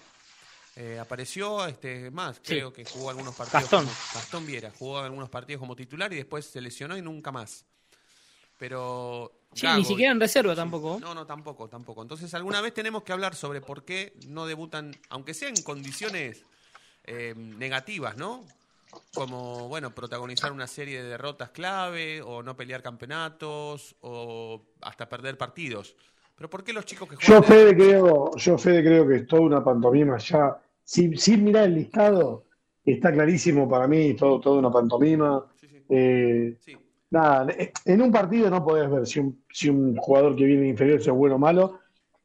Eh, apareció este más, Sí. creo que jugó algunos partidos. Gastón. como- Gastón Viera, jugó algunos partidos como titular y después se lesionó y nunca más. Pero. Sí, Gago- ni siquiera en reserva tampoco. no, no, tampoco, tampoco. Entonces, alguna vez tenemos que hablar sobre por qué no debutan, aunque sea en condiciones eh, negativas, ¿no? Como, bueno, protagonizar una serie de derrotas clave, o no pelear campeonatos, o hasta perder partidos. Pero ¿por qué los chicos que Yo, juegan... Fede, creo, yo, Fede, creo que es toda una pantomima ya. Sin, sin mirar el listado, está clarísimo para mí, todo, toda una pantomima. Eh, Nada, eh, en un partido no podés ver si un, si un jugador que viene inferior es bueno o malo.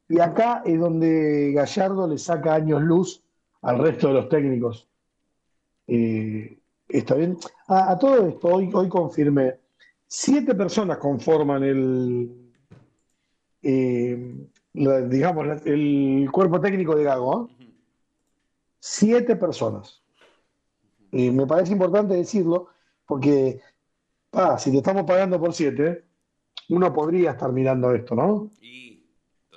Y acá es donde Gallardo le saca años luz al resto de los técnicos. Eh, ¿Está bien? A, a todo esto, hoy, hoy confirmé, siete personas conforman el, eh, la- digamos, el cuerpo técnico de Gago. Siete personas. Y me parece importante decirlo porque, si te estamos pagando por siete, uno podría estar mirando esto, ¿no?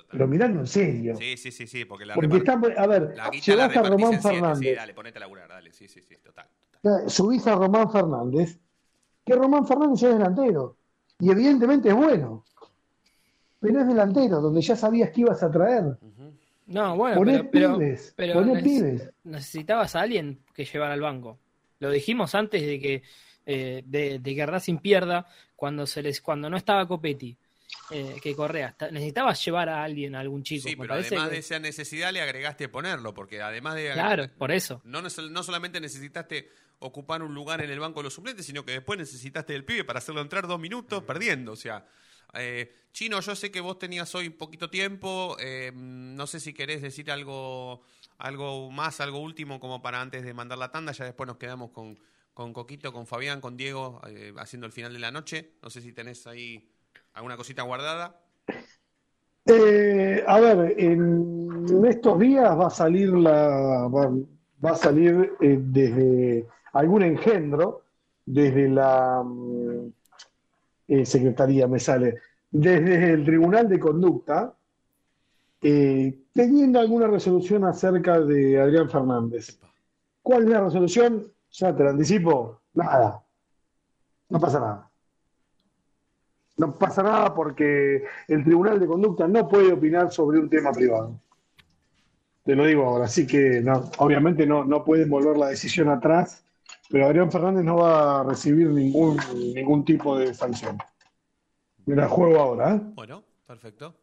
Pero mirando en serio. Sí, sí, sí, sí, porque la Porque está, a ver, la llegaste a Román siete, Sí, Fernández, dale, ponete a laburar, dale, sí, sí, sí, total. subís a Román Fernández, que Román Fernández es delantero, y evidentemente es bueno, pero es delantero, donde ya sabías que ibas a traer. No, bueno, Poné pero, pibes, pero poné neces- pibes. necesitabas a alguien que llevara al banco. Lo dijimos antes de que eh, de, de que Racing pierda cuando se les cuando no estaba Copetti, eh, que Correa. Necesitabas llevar a alguien, a algún chico. Sí, pero además que- de esa necesidad le agregaste ponerlo, porque además de... Claro, por eso. No, no solamente necesitaste ocupar un lugar en el banco de los suplentes, sino que después necesitaste del pibe para hacerlo entrar dos minutos perdiendo. O sea, eh, Chino, yo sé que vos tenías hoy poquito tiempo, eh, no sé si querés decir algo, algo más, algo último como para antes de mandar la tanda, ya después nos quedamos con, con Coquito, con Fabián, con Diego, eh, haciendo el final de la noche. No sé si tenés ahí alguna cosita guardada. A ver, en estos días va a salir la va, a salir desde algún engendro, desde la mm, eh, secretaría me sale, desde el Tribunal de Conducta, eh, teniendo alguna resolución acerca de Adrián Fernández. ¿Cuál es la resolución? Ya te la anticipo, nada. No pasa nada. No pasa nada porque el Tribunal de Conducta no puede opinar sobre un tema privado. Te lo digo ahora, así que no, obviamente no, no pueden volver la decisión atrás, pero Adrián Fernández no va a recibir ningún, ningún tipo de sanción. Mira, juego ahora, ¿eh? Bueno, perfecto.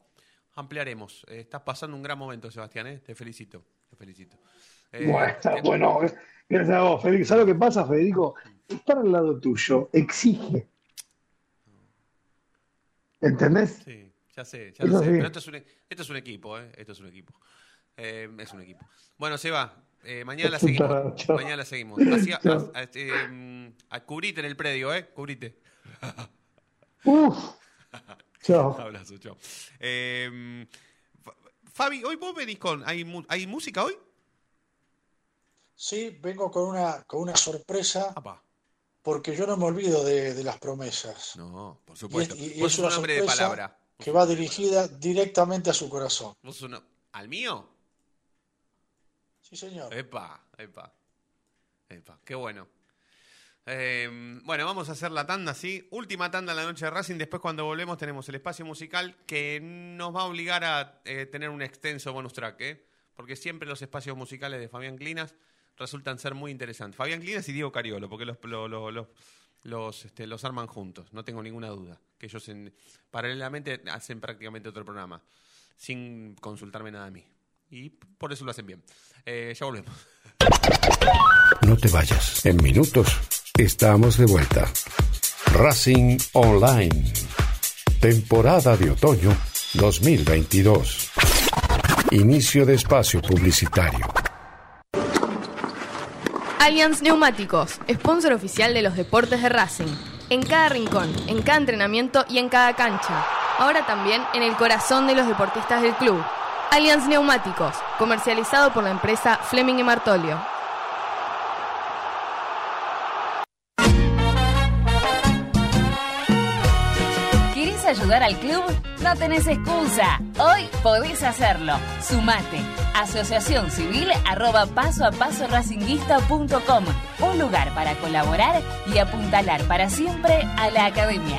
Ampliaremos. Eh, estás pasando un gran momento, Sebastián, ¿eh? Te felicito. Te felicito. Bueno, bueno, gracias a vos, Federico. ¿Sabes lo que pasa, Federico? Estar al lado tuyo exige. ¿Entendés? Sí, ya sé, ya Eso lo sé. sí. Pero esto es un, e- esto es un equipo, ¿eh? Esto es un equipo. Es un equipo. Bueno, Seba, eh, mañana la [LAUGHS] seguimos. Mañana la seguimos. Así, a- a- este, mm, a- cubrite en el predio, ¿eh? Cubrite. [LAUGHS] Uf. Chao. [LAUGHS] Abrazo, chao. Eh, Fa- Fabi, hoy vos venís con. ¿Hay, ¿hay música hoy? Sí, vengo con una, con una sorpresa, porque yo no me olvido de, de las promesas. No, por Y es, supuesto. y- vos es sos una un hombre de sorpresa palabra. que va dirigida directamente a su corazón. Vos una- ¿Al mío? Sí, señor. Epa, epa. Epa, qué bueno. Eh, bueno, vamos a hacer la tanda, ¿sí? Última tanda en la noche de Racing. Después, cuando volvemos, tenemos el espacio musical que nos va a obligar a eh, tener un extenso bonus track, ¿eh? Porque siempre los espacios musicales de Fabián Clinas resultan ser muy interesantes. Fabián Clinas y Diego Cariolo, porque los, lo- lo- los, los, este, los arman juntos, no tengo ninguna duda. Que ellos en- paralelamente hacen prácticamente otro programa, sin consultarme nada a mí. Y por eso lo hacen bien. Eh, ya volvemos. No te vayas. En minutos estamos de vuelta. Racing Online. Temporada de otoño 2022. Inicio de espacio publicitario. Allianz Neumáticos, sponsor oficial de los deportes de Racing. En cada rincón, en cada entrenamiento y en cada cancha. Ahora también en el corazón de los deportistas del club. Allianz Neumáticos, comercializado por la empresa Fleming y Martolio. ¿Querés ayudar al club? No tenés excusa. Hoy podés hacerlo. Sumate. Asociación Civil arroba paso a paso. Un lugar para colaborar y apuntalar para siempre a la academia.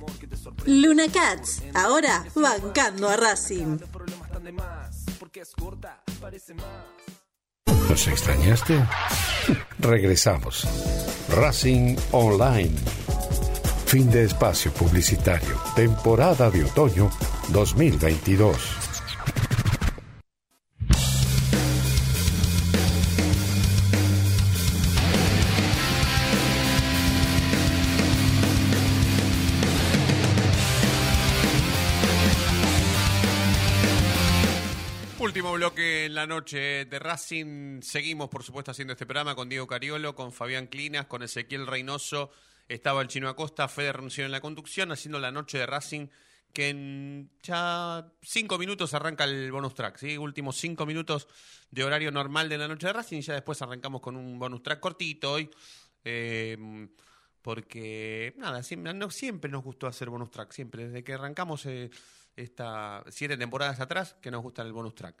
Luna Cats, ahora bancando a Racing. ¿Nos extrañaste? [LAUGHS] Regresamos. Racing Online. Fin de espacio publicitario. Temporada de otoño 2022. En la noche de Racing. Seguimos, por supuesto, haciendo este programa con Diego Cariolo, con Fabián Clinas, con Ezequiel Reynoso. Estaba el Chino Acosta, Fede Renunció en la conducción, haciendo la noche de Racing, que en ya cinco minutos arranca el bonus track. ¿sí? Últimos cinco minutos de horario normal de la noche de Racing y ya después arrancamos con un bonus track cortito hoy. eh, porque, nada, siempre nos gustó hacer bonus track, siempre, desde que arrancamos eh, esta siete temporadas atrás, que nos gusta el bonus track.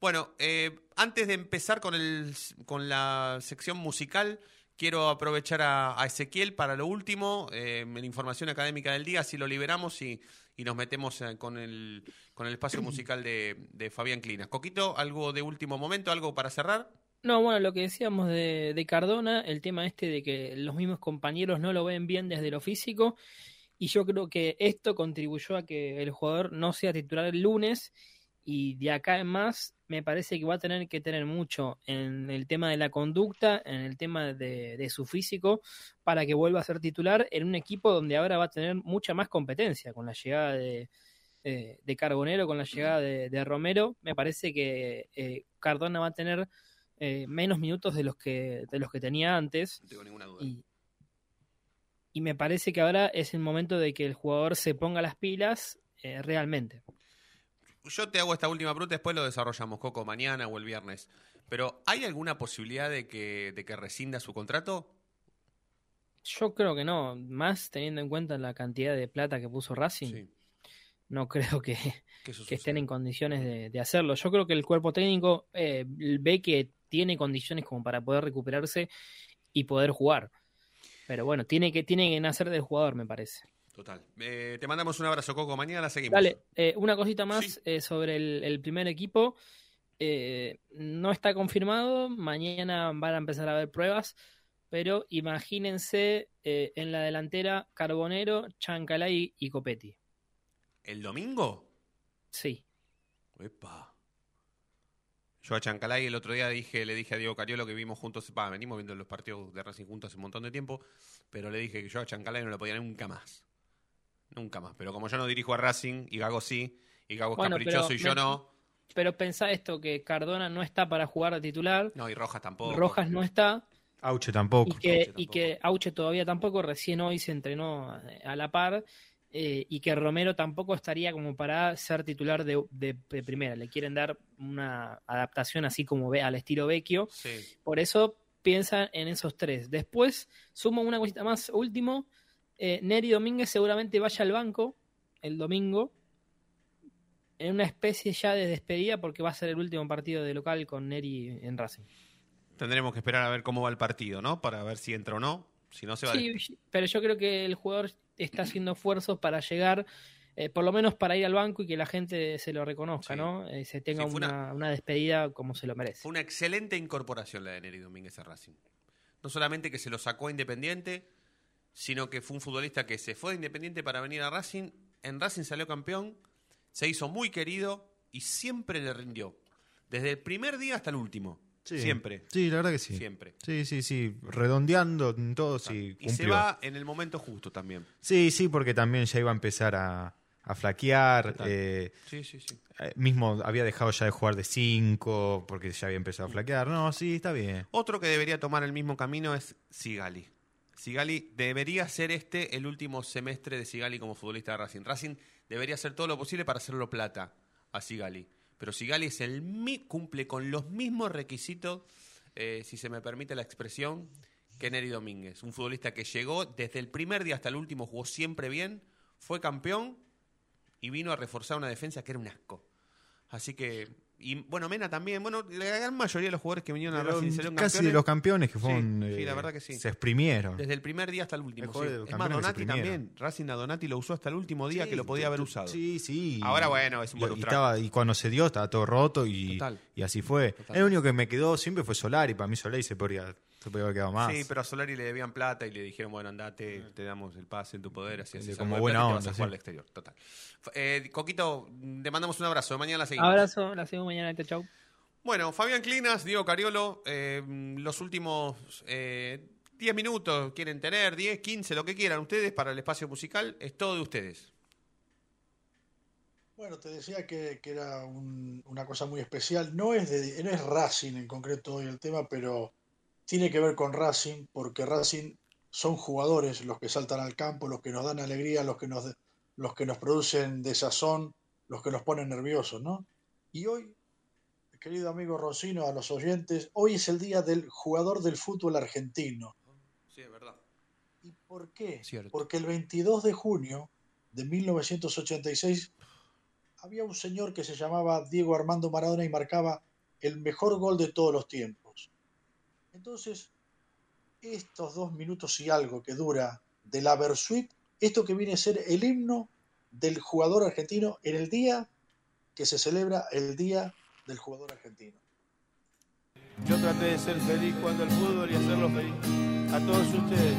Bueno, eh, antes de empezar con, el, con la sección musical, quiero aprovechar a, Ezequiel para lo último, eh, en información académica del día, así lo liberamos y, y nos metemos eh, con, el, con el espacio musical de, de Fabián Clinas. Coquito, algo de último momento, algo para cerrar. No, bueno, lo que decíamos de, de Cardona, el tema este de que los mismos compañeros no lo ven bien desde lo físico, y yo creo que esto contribuyó a que el jugador no sea titular el lunes, y de acá en más me parece que va a tener que tener mucho en el tema de la conducta, en el tema de, de su físico, para que vuelva a ser titular en un equipo donde ahora va a tener mucha más competencia con la llegada de, eh, de Carbonero, con la llegada de, de Romero. Me parece que eh, Cardona va a tener eh, menos minutos de los que de los que tenía antes. No tengo ninguna duda. Y, y me parece que ahora es el momento de que el jugador se ponga las pilas realmente. Yo te hago esta última pregunta, después lo desarrollamos, Coco, mañana o el viernes. Pero, ¿hay alguna posibilidad de que, de que rescinda su contrato? Yo creo que no, más teniendo en cuenta la cantidad de plata que puso Racing. No creo que, [LAUGHS] Que estén en condiciones de, de hacerlo. Yo creo que el cuerpo técnico eh, ve que tiene condiciones como para poder recuperarse y poder jugar. Pero bueno, tiene que, tiene que nacer del jugador, me parece. Total. Eh, te mandamos un abrazo, Coco. Mañana la seguimos. Dale, eh, una cosita más eh, sobre el, el primer equipo. No está confirmado, mañana van a empezar a haber pruebas, pero imagínense en la delantera Carbonero, Chancalay y Copetti. ¿El domingo? Sí. Epa. Yo a Chancalay el otro día dije, le dije a Diego Cariolo que vimos juntos, pa, venimos viendo los partidos de Racing juntos hace un montón de tiempo, pero le dije que yo a Chancalay no lo podía nunca más. Nunca más. Pero como yo no dirijo a Racing, y Gago sí, y Gago es Bueno, caprichoso y yo me- no. Pero pensá esto, que Cardona no está para jugar de titular, No, y Rojas tampoco. Rojas no está, Auche tampoco. y que, y que Auche todavía tampoco, recién hoy se entrenó eh, a la par, eh, y que Romero tampoco estaría como para ser titular de, de- de primera. Le quieren dar una adaptación así como ve al estilo Vecchio. Sí. Por eso piensan en esos tres. Después, sumo una cosita más, último, eh, Neri Domínguez seguramente vaya al banco el domingo. en una especie ya de despedida porque va a ser el último partido de local con Neri en Racing. Tendremos que esperar a ver cómo va el partido, ¿no? Para ver si entra o no. Si no se va. Sí, pero yo creo que el jugador está haciendo esfuerzos para llegar, eh, por lo menos para ir al banco y que la gente se lo reconozca, ¿no? Eh, se tenga Sí, una, una despedida como se lo merece. Fue una excelente incorporación la de Neri Domínguez a Racing. No solamente que se lo sacó a Independiente, sino que fue un futbolista que se fue de Independiente para venir a Racing. En Racing salió campeón, se hizo muy querido y siempre le rindió. Desde el primer día hasta el último. Sí. Siempre. Sí, la verdad que sí. Siempre. Sí, sí, sí. Redondeando en todo, sí. Y se va en el momento justo también. Sí, sí, porque también ya iba a empezar a, a flaquear. Eh, Sí, sí, sí. eh, mismo había dejado ya de jugar de 5 porque ya había empezado a flaquear. No, sí, está bien. Otro que debería tomar el mismo camino es Sigali. Sigali debería ser este el último semestre de Sigali como futbolista de Racing. Racing debería hacer todo lo posible para hacerlo plata a Sigali. Pero Sigali es el mi- cumple con los mismos requisitos, eh, si se me permite la expresión, que Neri Domínguez. Un futbolista que llegó desde el primer día hasta el último, jugó siempre bien, fue campeón y vino a reforzar una defensa que era un asco. Así que, y bueno, Mena también, bueno, la gran mayoría de los jugadores que vinieron a Racing salieron casi campeones. de los campeones que fueron. sí, la eh, verdad que sí. Se exprimieron. Desde el primer día hasta el último. Sí. de los Es más, Donati también. Racing a Donati lo usó hasta el último día que lo podía haber usado. Sí, sí. Ahora, bueno, es un y, estaba, y cuando se dio estaba todo roto y, y así fue. Total. El único que me quedó siempre fue Solari. Para mí Solari se podría, se podría haber quedado más. Sí, pero a Solari le debían plata y le dijeron, bueno, andate, te damos el pase en tu poder, así, así como buena plata y te vas onda, a jugar sí. al exterior. Total. Eh, Coquito, te mandamos un abrazo. Mañana la seguimos. Abrazo, la seguimos mañana. Chau. Bueno, Fabián Clinas, Diego Cariolo, eh, los últimos eh, 10 minutos quieren tener, 10, 15, lo que quieran ustedes para el espacio musical, es todo de ustedes. Bueno, te decía que, que era un- una cosa muy especial. No es, de, no es Racing en concreto hoy el tema, pero tiene que ver con Racing, porque Racing son jugadores los que saltan al campo, los que nos dan alegría, los que nos, los que nos producen desazón, los que nos ponen nerviosos, ¿no? Y hoy, querido amigo Rocino, a los oyentes, hoy es el día del jugador del fútbol argentino. Sí, es verdad. ¿Y por qué? Cierto. Porque el 22 de junio de 1986 había un señor que se llamaba Diego Armando Maradona y marcaba el mejor gol de todos los tiempos. Entonces, estos dos minutos y algo que dura de la Versuit, esto que viene a ser el himno del jugador argentino en el día que se celebra el Día del Jugador Argentino. Yo traté de ser feliz cuando el fútbol y hacerlo feliz a todos ustedes.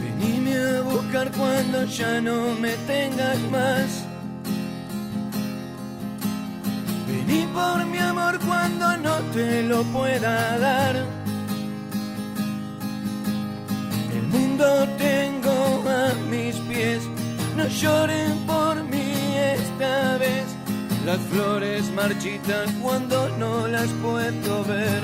Venime a buscar cuando ya no me tengas más. Vení por mi amor cuando no te lo pueda dar. El mundo tengo a mis pies, no lloren por mí esta vez. Las flores marchitan cuando no las puedo ver.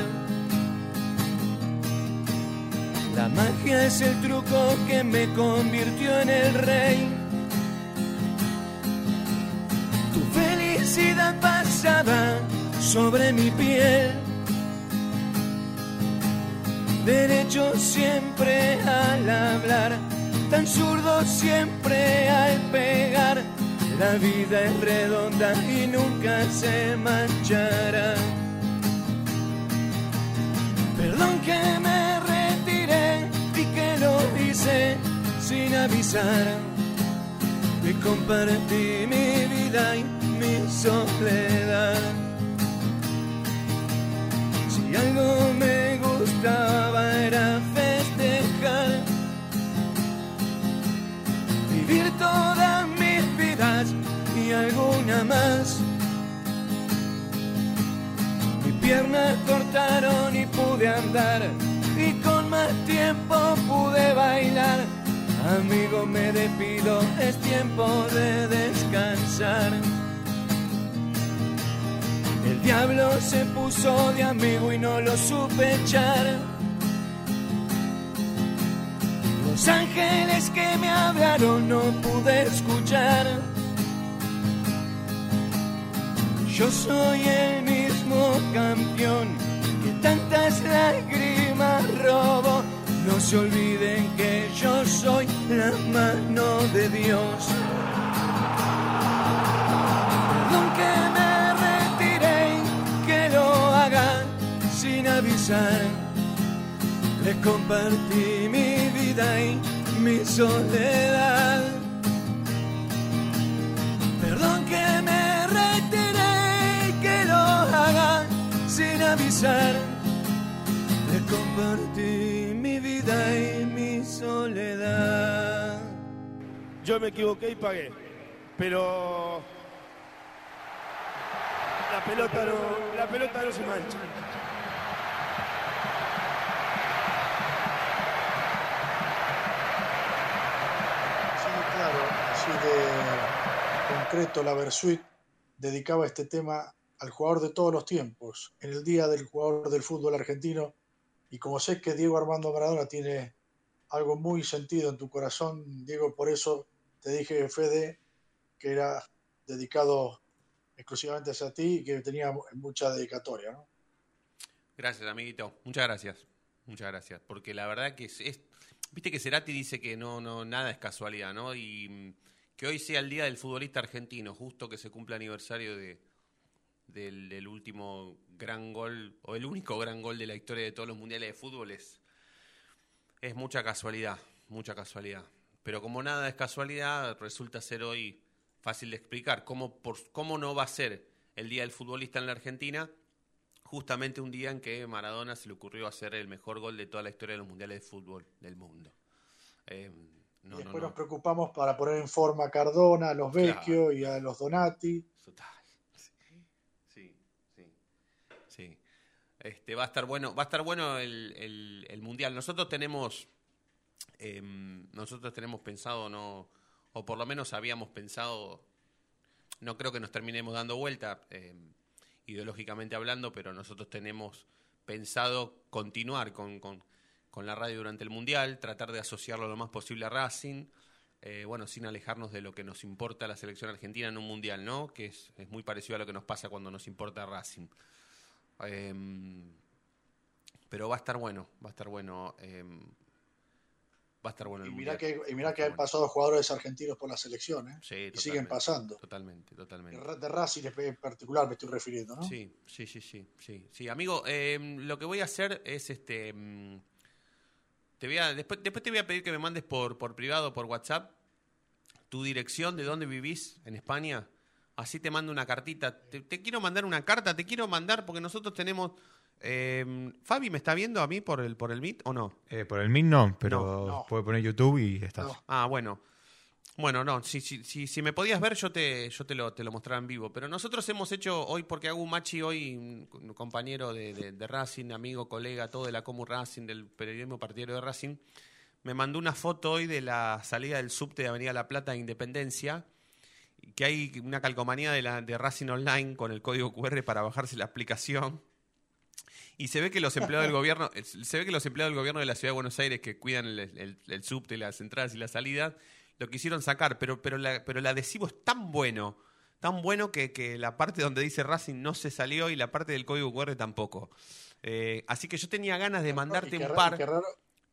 La magia es el truco que me convirtió en el rey. Felicidad pasaba sobre mi piel. Derecho siempre al hablar, tan zurdo siempre al pegar. La vida es redonda y nunca se manchará. Perdón que me retiré y que lo hice sin avisar. Y compartí mi vida y mi soledad. Si algo me gustaba era festejar. Vivir todas mis vidas y alguna más. Mi piernas cortaron y pude andar y con más tiempo pude bailar. Amigo, me despido, es tiempo de descansar. Diablo se puso de amigo y no lo supe echar. Los ángeles que me hablaron no pude escuchar. Yo soy el mismo campeón que tantas lágrimas robó. No se olviden que yo soy la mano de Dios. Avisar. Les compartí mi vida y mi soledad. Perdón que me retiré y que lo haga sin avisar. Les compartí mi vida y mi soledad. Yo me equivoqué y pagué. Pero la pelota no, la pelota no se mancha. Sí, claro, así de concreto, la Versuit dedicaba este tema al jugador de todos los tiempos, en el día del jugador del fútbol argentino. Y como sé que Diego Armando Maradona tiene algo muy sentido en tu corazón, Diego, por eso te dije, Fede, que era dedicado exclusivamente hacia ti y que tenía mucha dedicatoria. Gracias, amiguito. Muchas gracias. Muchas gracias. Porque la verdad que es, viste que Cerati dice que no, no, nada es casualidad, ¿no? Y que hoy sea el día del futbolista argentino, justo que se cumple aniversario de, del, último gran gol, o el único gran gol de la historia de todos los mundiales de fútbol, es, mucha casualidad, mucha casualidad. Pero como nada es casualidad, resulta ser hoy fácil de explicar. ¿Cómo, cómo no va a ser el Día del Futbolista en la Argentina? Justamente un día en que Maradona se le ocurrió hacer el mejor gol de toda la historia de los mundiales de fútbol del mundo. Eh, no, y después no. nos preocupamos para poner en forma a Cardona, a los Vecchio y a los Donati. Sí, sí, sí. Este, va a estar bueno, va a estar bueno el, el- el mundial. Nosotros tenemos, em, nosotros tenemos pensado no, o por lo menos habíamos pensado, no creo que nos terminemos dando vuelta, em, ideológicamente hablando, pero nosotros tenemos pensado continuar con, con- con la radio durante el mundial, tratar de asociarlo lo más posible a Racing. eh, bueno, sin alejarnos de lo que nos importa la selección argentina en un mundial, ¿no? Que es, es muy parecido a lo que nos pasa cuando nos importa Racing. Em, pero va a estar bueno, va a estar bueno. em, va a estar bueno el Y mirá mundial. que, y mirá que han pasado jugadores argentinos por la selección, ¿eh? Sí, y siguen pasando. Totalmente, totalmente. De Racing en particular me estoy refiriendo, ¿no? Sí, sí, sí, sí, sí, sí. Amigo, em, lo que voy a hacer es este te voy a después después te voy a pedir que me mandes por por privado por WhatsApp tu dirección de dónde vivís en España. Así te mando una cartita. Te, te quiero mandar una carta, te quiero mandar porque nosotros tenemos em, Fabi me está viendo a mí por el por el Meet o no? Eh, por el Meet no, pero No, no. puede poner YouTube y estás. Ah, bueno. Bueno, no, si, si, si, si me podías ver yo te, yo te lo, te lo mostraba en vivo. Pero nosotros hemos hecho hoy, porque hago un machi hoy, un compañero de, de- de Racing, amigo, colega, todo de la Comu Racing, del periodismo partidario de Racing, me mandó una foto hoy de la salida del subte de Avenida La Plata de Independencia, que hay una calcomanía de, la, de Racing Online con el código QR para bajarse la aplicación. Y se ve que los empleados del [LAUGHS] gobierno, eh, se ve que los empleados del gobierno de la ciudad de Buenos Aires que cuidan el, el, el subte, las entradas y las salidas, lo quisieron sacar, pero, pero, la, pero el adhesivo es tan bueno, tan bueno que, que la parte donde dice Racing no se salió y la parte del código QR tampoco. Eh, así que yo tenía ganas de mandarte un par.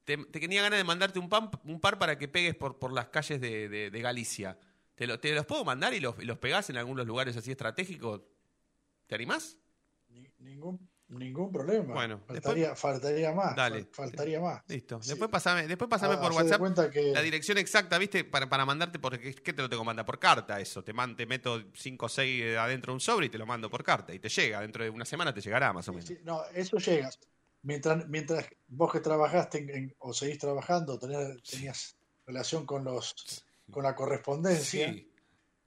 Te, te tenía ganas de mandarte un, pan- un par para que pegues por, por las calles de, de- de Galicia. ¿Te, lo- te los puedo mandar y los, y los pegás en algunos lugares así estratégicos? ¿Te animás? Ningún, ningún problema. Bueno, faltaría, después- faltaría más. Dale. fal- Faltaría más. Listo. Después pasame, después pasame Ah, por WhatsApp que- la dirección exacta, ¿viste? Para, para mandarte, porque ¿qué te lo tengo que mandar? Por carta eso. Te, man- te meto 5 o 6 adentro de un sobre y te lo mando por carta. Y te llega, dentro de una semana te llegará más o menos. Sí, no, eso llega. Mientras, mientras vos que trabajaste en- en- o seguís trabajando, tenías, tenías relación con los con la correspondencia,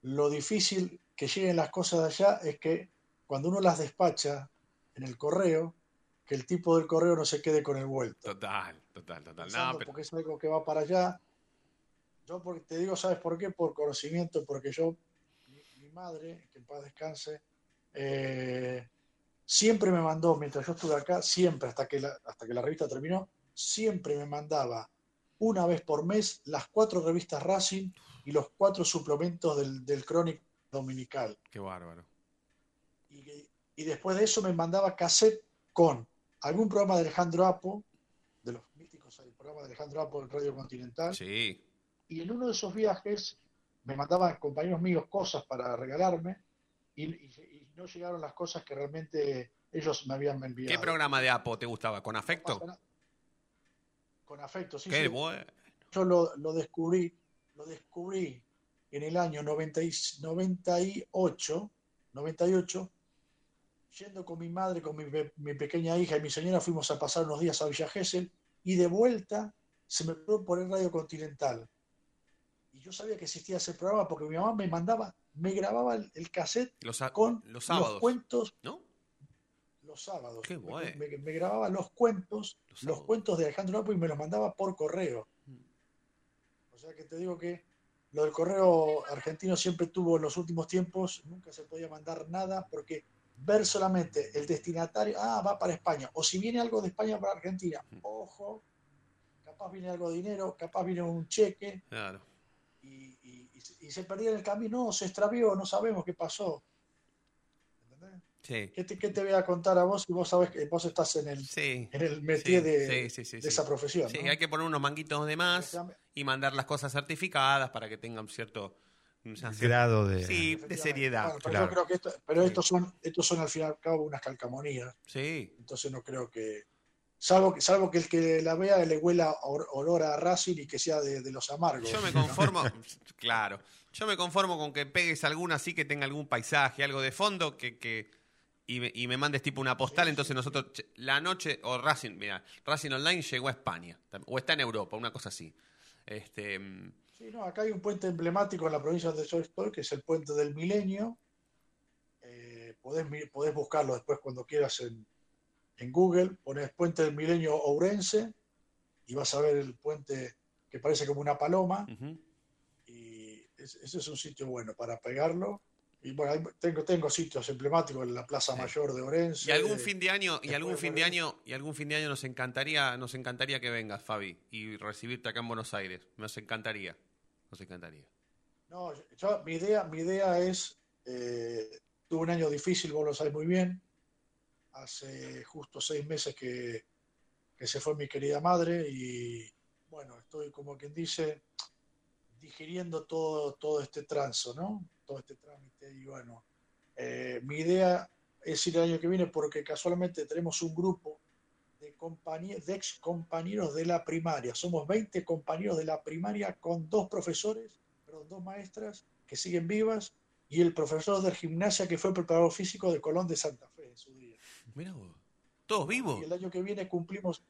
lo difícil que lleguen las cosas de allá es que cuando uno las despacha en el correo, que el tipo del correo no se quede con el vuelto. Total, total, total. No, pero- porque es algo que va para allá. Yo porque te digo, ¿sabes por qué? Por conocimiento, porque yo, mi, mi madre, que en paz descanse, eh, siempre me mandó, mientras yo estuve acá, siempre, hasta que la, hasta que la revista terminó, siempre me mandaba una vez por mes las cuatro revistas Racing y los cuatro suplementos del, del Crónic Dominical. Qué bárbaro. Y, y después de eso me mandaba cassette con algún programa de Alejandro Apo, de los míticos, el programa de Alejandro Apo en Radio Continental. Sí. Y en uno de esos viajes me mandaban compañeros míos cosas para regalarme y, y- y no llegaron las cosas que realmente ellos me habían enviado. ¿Qué programa de Apo te gustaba? ¿Con afecto? Con afecto, sí. Qué sí. bueno. Yo lo, lo descubrí, lo descubrí en el año 90 y- 98, 98, yendo con mi madre, con mi, mi pequeña hija y mi señora, fuimos a pasar unos días a Villa Gesell y de vuelta se me pudo poner Radio Continental. Y yo sabía que existía ese programa porque mi mamá me mandaba, me grababa el, el cassette Los, a- con los sábados. los cuentos ¿No? los sábados. Qué bueno. Me, me grababa los cuentos, los, cuentos de Alejandro Napo y me los mandaba por correo. O sea que te digo que lo del correo argentino siempre tuvo en los últimos tiempos, nunca se podía mandar nada porque ver solamente el destinatario, ah, va para España, o si viene algo de España para Argentina, Mm. ojo, capaz viene algo de dinero, capaz viene un cheque Claro. y, y- y se- y se perdía en el camino, no, se extravió, no sabemos qué pasó. Sí. ¿Qué te, qué te voy a contar a vos si vos sabés que vos estás en el, en el métier Sí, de, sí, sí, sí, de sí. esa profesión? Sí, ¿no? hay que poner unos manguitos de más y mandar las cosas certificadas para que tengan cierto Grado de- Sí, de seriedad. Bueno, pero yo creo que esto- pero estos son, estos son al fin y al cabo unas calcamonías. Sí. Entonces no creo que. Salvo, que- salvo que el que la vea le huela or- olor a Racing y que sea de, de los amargos. Yo me conformo, [LAUGHS] claro, yo me conformo con que pegues alguna así que tenga algún paisaje, algo de fondo, que, que y, me, y me mandes tipo una postal, entonces nosotros, la noche, o Racing, mira, Racing Online llegó a España, o está en Europa, una cosa así. Este, Sí, no, acá hay un puente emblemático en la provincia donde yo estoy, que es el puente del Milenio. Eh, podés, buscarlo después cuando quieras en, en Google. Pones puente del Milenio Ourense y vas a ver el puente que parece como una paloma. Y es- ese es un sitio bueno para pegarlo. Y bueno, tengo, tengo sitios emblemáticos en la Plaza Mayor de Orense. y algún fin de año, y algún fin de año, y algún fin de año nos encantaría, nos encantaría que vengas, Fabi, y recibirte acá en Buenos Aires. Nos encantaría, nos encantaría. No, mi idea, mi idea es, eh, tuve un año difícil, vos lo sabés muy bien. Hace justo seis meses que, que se fue mi querida madre y bueno, estoy como quien dice digiriendo todo, todo este transo, ¿no? Todo este trámite y bueno, eh, mi idea es ir el año que viene porque casualmente tenemos un grupo de, compañe- de ex compañeros de la primaria. Somos 20 compañeros de la primaria con dos profesores, perdón, dos maestras que siguen vivas y el profesor de gimnasia que fue preparador físico de Colón de Santa Fe en su día. Mira vos, todos vivos. Y el año que viene cumplimos,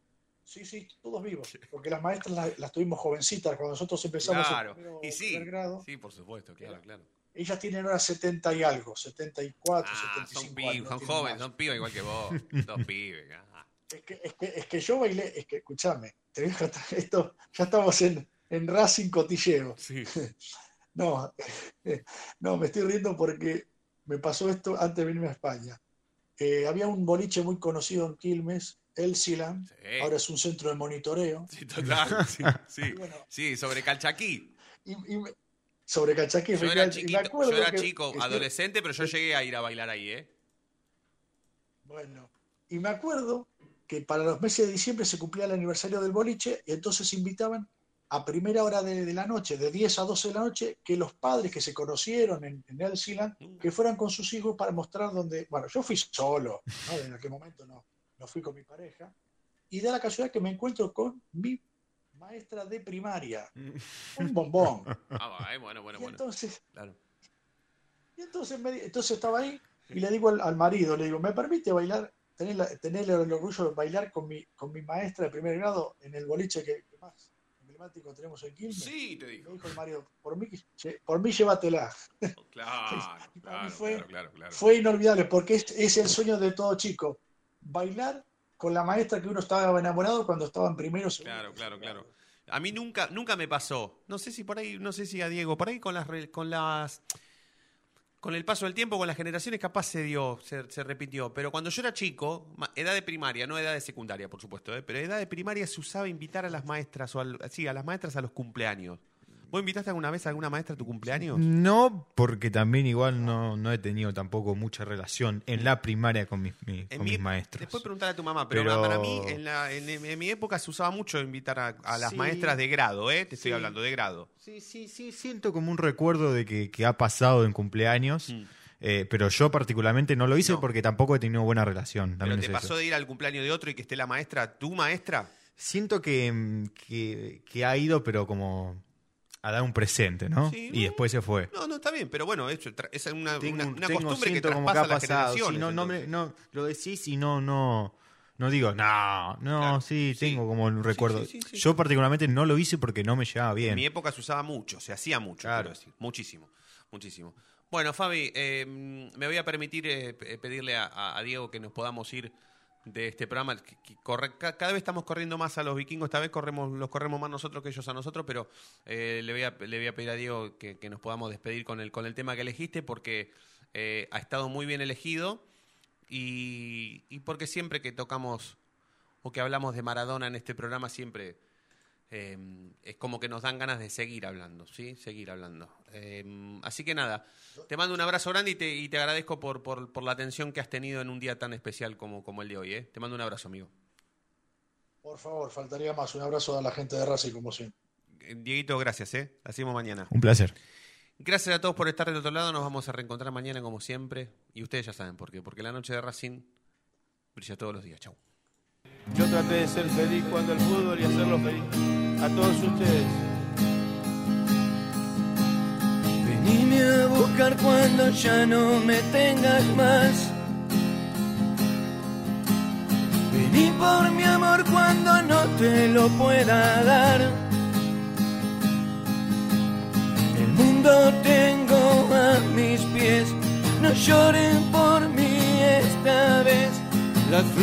sí, sí, todos vivos, porque las maestras las, las tuvimos jovencitas cuando nosotros empezamos el Claro, primero- y sí, primer grado. sí, por supuesto, claro, claro. Ellas tienen ahora 70 y algo, 74, Ah, 75 son pibes, años, no son jóvenes, más. son pibes igual que vos, dos pibes. ah. Es que, es, que, es que yo bailé, es que escúchame, te voy a contar esto, ya estamos en, en Racing Cotilleo. [LAUGHS] No, no, me estoy riendo porque me pasó esto antes de venirme a España. Eh, había un boliche muy conocido en Quilmes, Elsiland, ahora es un centro de monitoreo. Sí, total, [LAUGHS] sí, sí. Sí, sobre Calchaquí. Y, y me- sobre Cachaquí, Yo era me chiquito, acuerdo yo era que- chico, que- adolescente, pero yo llegué a ir a bailar ahí, ¿eh? Bueno, y me acuerdo que para los meses de diciembre se cumplía el aniversario del boliche y entonces invitaban a primera hora de, de la noche, de 10 a 12 de la noche, que los padres que se conocieron en, en Elsiland, que fueran con sus hijos para mostrar dónde... Bueno, yo fui solo, ¿no? en aquel momento no, no fui con mi pareja, y da la casualidad que me encuentro con mi maestra de primaria, un bombón. Ah, bueno, bueno, bueno. Y bueno. entonces, Claro. y entonces, me entonces estaba ahí y le digo al, al marido, le digo, ¿me permite bailar, tener, la- tener el orgullo de bailar con mi, con mi maestra de primer grado en el boliche que, que más emblemático tenemos en Quilmes? Sí, te digo. Me dijo el marido, por mí, por mí llévatela. Claro, [LAUGHS] claro, fue- claro, claro, claro. Fue inolvidable porque es, es el sueño de todo chico, bailar con la maestra que uno estaba enamorado cuando estaba en primero segundo. Claro, claro, claro. A mí nunca, nunca me pasó. No sé si por ahí, no sé si a Diego, por ahí con las, con las, con el paso del tiempo, con las generaciones, capaz se dio, se, se repitió. Pero cuando yo era chico, edad de primaria, no edad de secundaria, por supuesto, ¿eh? pero edad de primaria se usaba invitar a las maestras o al- sí, a las maestras a los cumpleaños. ¿Vos invitaste alguna vez a alguna maestra a tu cumpleaños? No, porque también igual no, no he tenido tampoco mucha relación en la primaria con mis, mi- En con mi- mis maestros. Después preguntar a tu mamá, pero, Pero- para mí, en, la- en- en mi época se usaba mucho invitar a, a las Sí. maestras de grado, ¿eh? Te estoy Sí. hablando de grado. Sí, sí, sí, siento como un recuerdo de que, que ha pasado en cumpleaños. Mm. Eh, pero yo particularmente no lo hice porque tampoco he tenido buena relación. ¿Pero También te es pasó eso. de ir al cumpleaños de otro y que esté la maestra, tu maestra? Siento que, que, que ha ido, pero como a dar un presente, ¿no? Sí, y después se fue. No, no, está bien, pero bueno, tra- es una, Tengo- una, una tengo- costumbre que traspasa las generaciones. Sí, no, no, me- no, lo decís y no, no, no digo, no, no, sí, tengo como un recuerdo. Yo particularmente no lo hice porque no me llevaba bien. En mi época se usaba mucho, se hacía mucho, quiero decir, muchísimo, muchísimo. Bueno, Fabi, eh, me voy a permitir eh, pe- pedirle a Diego que nos podamos ir de este programa. que- que cada vez estamos corriendo más a los vikingos, esta vez corremos, los corremos más nosotros que ellos a nosotros, pero eh, le, voy a, le voy a pedir a Diego que, que nos podamos despedir con el, con el tema que elegiste porque eh, ha estado muy bien elegido y, y porque siempre que tocamos o que hablamos de Maradona en este programa siempre eh, es como que nos dan ganas de seguir hablando, ¿sí? Seguir hablando. Eh, así que nada, te mando un abrazo grande y te, y te agradezco por, por, por la atención que has tenido en un día tan especial como, como el de hoy, ¿eh? Te mando un abrazo, amigo. Por favor, faltaría más. Un abrazo a la gente de Racing, como siempre. Eh, Dieguito, gracias, ¿eh? La hacemos mañana. Un placer. Gracias a todos por estar del otro lado, nos vamos a reencontrar mañana como siempre. Y ustedes ya saben por qué, porque la noche de Racing brilla todos los días. Chau. Yo traté de ser feliz cuando el fútbol y hacerlo feliz a todos ustedes. Venime a buscar cuando ya no me tengas más. Vení por mi amor cuando no te lo pueda dar. El mundo tengo a mis pies, no lloren por mí esta vez. Las flores